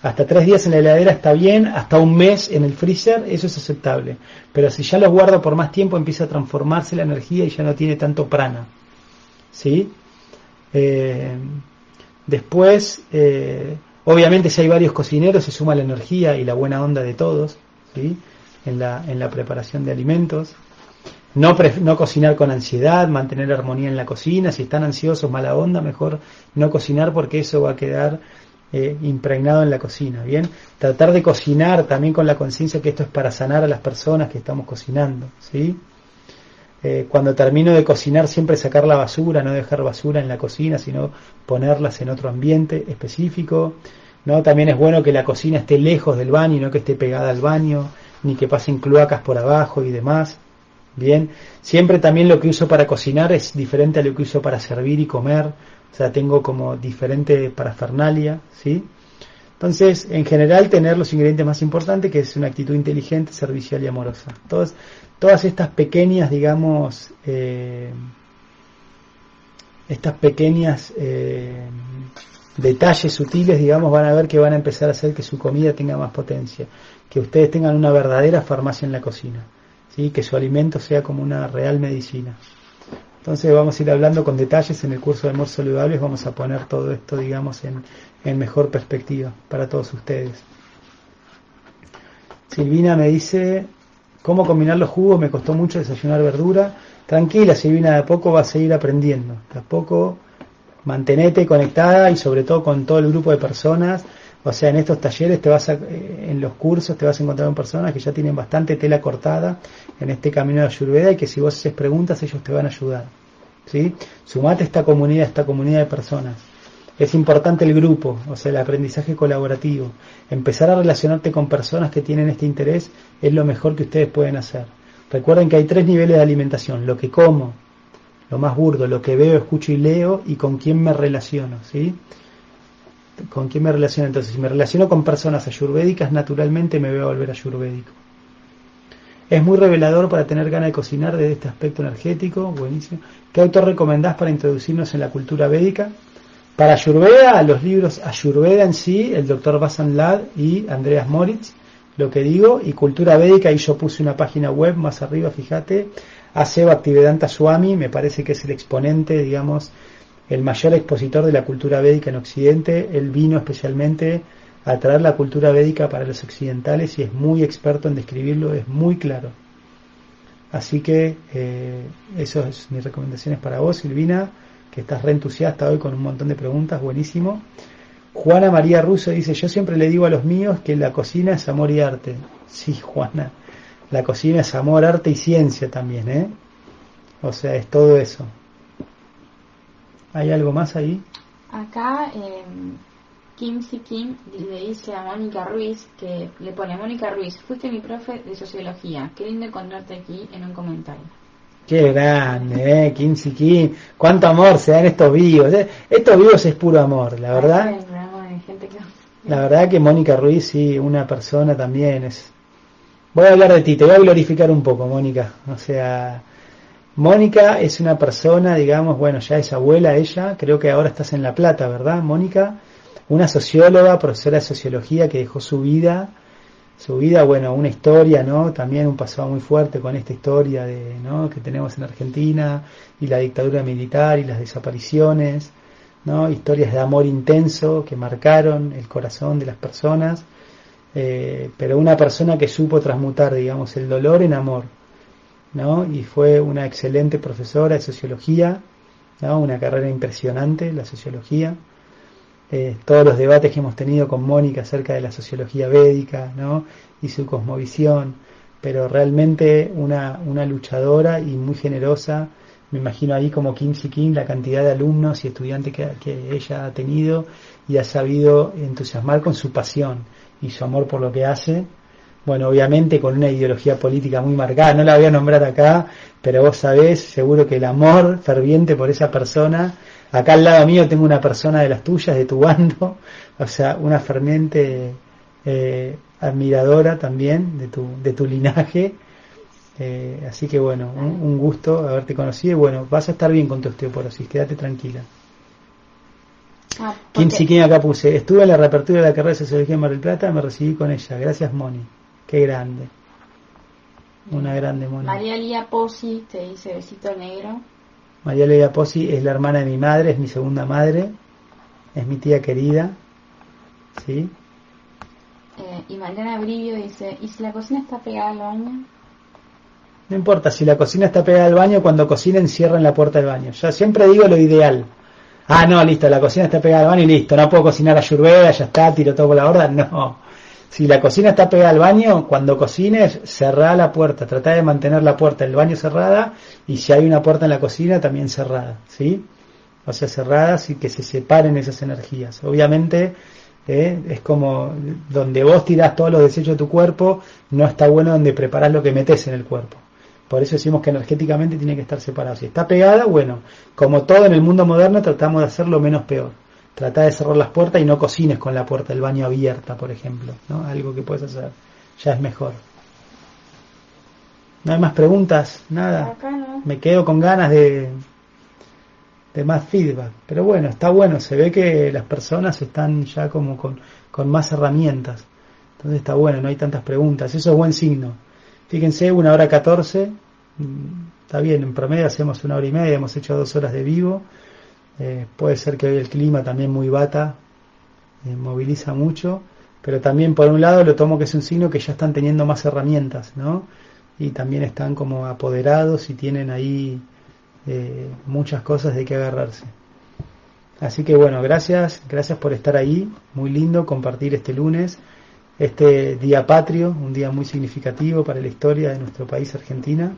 hasta tres días en la heladera está bien, hasta un mes en el freezer, eso es aceptable. Pero si ya los guardo por más tiempo, empieza a transformarse la energía y ya no tiene tanto prana. ¿Sí? Eh, después, eh, obviamente si hay varios cocineros se suma la energía y la buena onda de todos ¿sí? en, la, en la preparación de alimentos. No, no cocinar con ansiedad, mantener armonía en la cocina. Si están ansiosos, mala onda, mejor no cocinar porque eso va a quedar eh, impregnado en la cocina. Bien, tratar de cocinar también con la conciencia que esto es para sanar a las personas que estamos cocinando. ¿sí? Eh, cuando termino de cocinar siempre sacar la basura, no dejar basura en la cocina, sino ponerlas en otro ambiente específico. ¿no? También es bueno que la cocina esté lejos del baño y no que esté pegada al baño, ni que pasen cloacas por abajo y demás. Bien, siempre también lo que uso para cocinar es diferente a lo que uso para servir y comer, o sea, tengo como diferente parafernalia, ¿sí? Entonces, en general, tener los ingredientes más importantes, que es una actitud inteligente, servicial y amorosa. Todas, todas estas pequeñas, digamos, eh, estas pequeñas eh, detalles sutiles, digamos, van a ver que van a empezar a hacer que su comida tenga más potencia, que ustedes tengan una verdadera farmacia en la cocina, ¿sí? que su alimento sea como una real medicina. Entonces vamos a ir hablando con detalles en el curso de Amor Saludables, vamos a poner todo esto, digamos, en, en mejor perspectiva para todos ustedes. Silvina me dice, ¿cómo combinar los jugos? Me costó mucho desayunar verdura. Tranquila, Silvina, de a poco va a seguir aprendiendo. De a poco mantenete conectada y sobre todo con todo el grupo de personas. O sea, en estos talleres te vas a, eh, en los cursos te vas a encontrar con personas que ya tienen bastante tela cortada en este camino de Ayurveda y que si vos haces preguntas ellos te van a ayudar. ¿Sí? Sumate a esta comunidad, esta comunidad de personas. Es importante el grupo, o sea, el aprendizaje colaborativo. Empezar a relacionarte con personas que tienen este interés es lo mejor que ustedes pueden hacer. Recuerden que hay tres niveles de alimentación, lo que como, lo más burdo, lo que veo, escucho y leo y con quién me relaciono, ¿sí? ¿Con quién me relaciono? Entonces, si me relaciono con personas ayurvédicas, naturalmente me voy a volver ayurvédico. Es muy revelador para tener ganas de cocinar desde este aspecto energético, buenísimo. ¿Qué autor recomendás para introducirnos en la cultura védica? Para Ayurveda, los libros Ayurveda en sí, el doctor Basan Lad y Andreas Moritz, lo que digo, y cultura védica, y yo puse una página web más arriba, fíjate, Aseva Activedanta Swami, me parece que es el exponente, digamos, el mayor expositor de la cultura védica en Occidente. Él vino especialmente a traer la cultura védica para los occidentales y es muy experto en describirlo, es muy claro. Así que eh, eso es mis recomendaciones para vos, Silvina, que estás re entusiasta hoy con un montón de preguntas, buenísimo. Juana María Russo dice, yo siempre le digo a los míos que la cocina es amor y arte. Sí, Juana, la cocina es amor, arte y ciencia también, ¿eh? O sea, es todo eso. ¿Hay algo más ahí? Acá eh, Kim Si Kim le dice a Mónica Ruiz, que le pone Mónica Ruiz, fuiste mi profe de sociología, qué lindo encontrarte aquí en un comentario. Qué grande, ¿eh? Kim Si Kim. Cuánto amor se da en estos vivos. ¿eh? Estos vivos es puro amor, la verdad. La verdad que Mónica Ruiz, sí, una persona también es Voy a hablar de ti, te voy a glorificar un poco, Mónica. O sea, Mónica es una persona, digamos, bueno, ya es abuela ella, creo que ahora estás en La Plata, ¿verdad, Mónica? Una socióloga, profesora de sociología que dejó su vida, su vida, bueno, una historia, ¿no? También un pasado muy fuerte con esta historia de, ¿no? que tenemos en Argentina y la dictadura militar y las desapariciones, ¿no? Historias de amor intenso que marcaron el corazón de las personas eh, pero una persona que supo transmutar, digamos, el dolor en amor, ¿no? Y fue una excelente profesora de sociología, ¿no? Una carrera impresionante, la sociología. Eh, todos los debates que hemos tenido con Mónica acerca de la sociología védica, ¿no? Y su cosmovisión, pero realmente una, una luchadora y muy generosa. Me imagino ahí como Kim Si la cantidad de alumnos y estudiantes que, que ella ha tenido y ha sabido entusiasmar con su pasión y su amor por lo que hace. Bueno, obviamente con una ideología política muy marcada, no la voy a nombrar acá, pero vos sabés, seguro que el amor ferviente por esa persona, acá al lado mío tengo una persona de las tuyas, de tu bando, (laughs) o sea, una ferviente eh, admiradora también de tu, de tu linaje. Eh, así que bueno, un, gusto haberte conocido y bueno, vas a estar bien con tu osteoporosis, quédate tranquila. Ah, Kim acá puse, estuve en la reapertura de la carrera de Sociología en Mar del Plata, me recibí con ella. Gracias, Moni. Qué grande. Una grande Moni. María Lía Posi te dice besito negro. María Lía Posi es la hermana de mi madre, es mi segunda madre, es mi tía querida. ¿Sí? Eh, y Mariana Brivio dice, ¿y si la cocina está pegada al baño? No importa, si la cocina está pegada al baño, cuando cocinen cierren la puerta del baño. Yo siempre digo lo ideal ah, no, listo, la cocina está pegada al baño y listo, no puedo cocinar a yurveda, ya está, tiro todo por la borda, no. Si la cocina está pegada al baño, cuando cocines, cerrá la puerta, trata de mantener la puerta del baño cerrada y si hay una puerta en la cocina, también cerrada, ¿sí? O sea, cerradas y que se separen esas energías. Obviamente, ¿eh? es como donde vos tirás todos los desechos de tu cuerpo, no está bueno donde preparás lo que metes en el cuerpo. Por eso decimos que energéticamente tiene que estar separado. Si está pegada, bueno, como todo en el mundo moderno, tratamos de hacerlo menos peor. Trata de cerrar las puertas y no cocines con la puerta del baño abierta, por ejemplo. ¿no? Algo que puedes hacer. Ya es mejor. ¿No hay más preguntas? Nada. Me quedo con ganas de, de más feedback. Pero bueno, está bueno. Se ve que las personas están ya como con, con más herramientas. Entonces está bueno, no hay tantas preguntas. Eso es buen signo. Fíjense, una hora catorce. Mm, está bien, en promedio hacemos una hora y media, hemos hecho dos horas de vivo. Eh, puede ser que hoy el clima también muy bata, eh, moviliza mucho, pero también por un lado lo tomo que es un signo que ya están teniendo más herramientas, ¿no? Y también están como apoderados y tienen ahí eh, muchas cosas de que agarrarse. Así que bueno, gracias, gracias por estar ahí, muy lindo compartir este lunes este día patrio, un día muy significativo para la historia de nuestro país Argentina,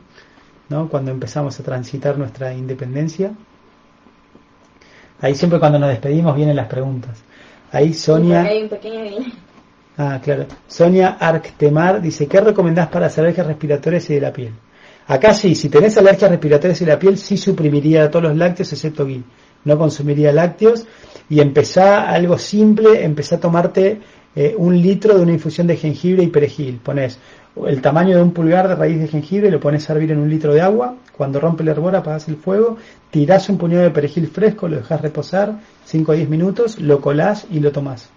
¿no? cuando empezamos a transitar nuestra independencia. Ahí siempre cuando nos despedimos vienen las preguntas. Ahí Sonia... hay un pequeño Ah, claro. Sonia Arctemar dice, ¿qué recomendás para las alergias respiratorias y de la piel? Acá sí, si tenés alergias respiratorias y de la piel, sí suprimiría todos los lácteos excepto ghee. No consumiría lácteos y empezá algo simple, empezá a tomarte eh, un litro de una infusión de jengibre y perejil. Pones el tamaño de un pulgar de raíz de jengibre, lo pones a hervir en un litro de agua. Cuando rompe el hervor, apagas el fuego, tirás un puñado de perejil fresco, lo dejas reposar 5 o 10 minutos, lo colás y lo tomás.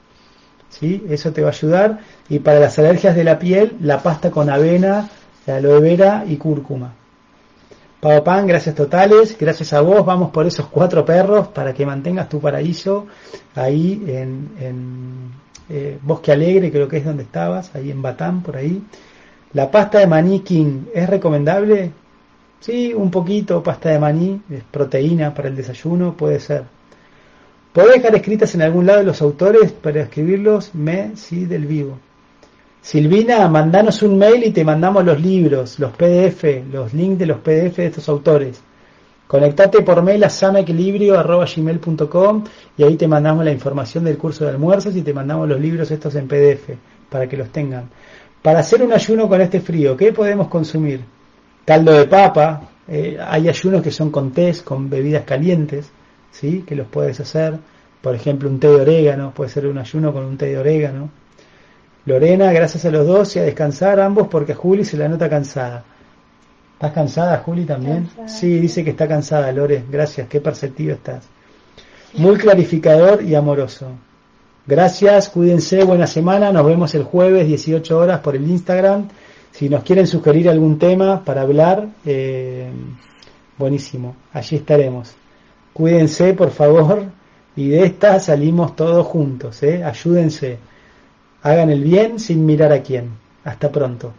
¿Sí? Eso te va a ayudar. Y para las alergias de la piel, la pasta con avena, aloe vera y cúrcuma. Pavo Pan, gracias totales, gracias a vos, vamos por esos cuatro perros para que mantengas tu paraíso ahí en eh, Bosque Alegre, creo que es donde estabas, ahí en Batán, por ahí. La pasta de maní King, ¿es recomendable? Sí, un poquito, pasta de maní, es proteína para el desayuno, puede ser. ¿Podés dejar escritas en algún lado los autores para escribirlos? Me, sí, del vivo. Silvina, mandanos un mail y te mandamos los libros, los PDF, los links de los PDF de estos autores. Conectate por mail a sanaequilibrio.com y ahí te mandamos la información del curso de almuerzos y te mandamos los libros estos en PDF para que los tengan. Para hacer un ayuno con este frío, ¿qué podemos consumir? Caldo de papa, eh, hay ayunos que son con té, con bebidas calientes, ¿sí? que los puedes hacer. Por ejemplo, un té de orégano, puede ser un ayuno con un té de orégano. Lorena, gracias a los dos y a descansar ambos porque a Juli se la nota cansada. ¿Estás cansada, Juli, también? Sí, dice que está cansada, Lore. Gracias, qué perceptivo estás. Muy clarificador y amoroso. Gracias, cuídense, buena semana. Nos vemos el jueves, 18 horas, por el Instagram. Si nos quieren sugerir algún tema para hablar, eh, buenísimo, allí estaremos. Cuídense, por favor, y de esta salimos todos juntos. ¿eh? Ayúdense. Hagan el bien sin mirar a quién. Hasta pronto.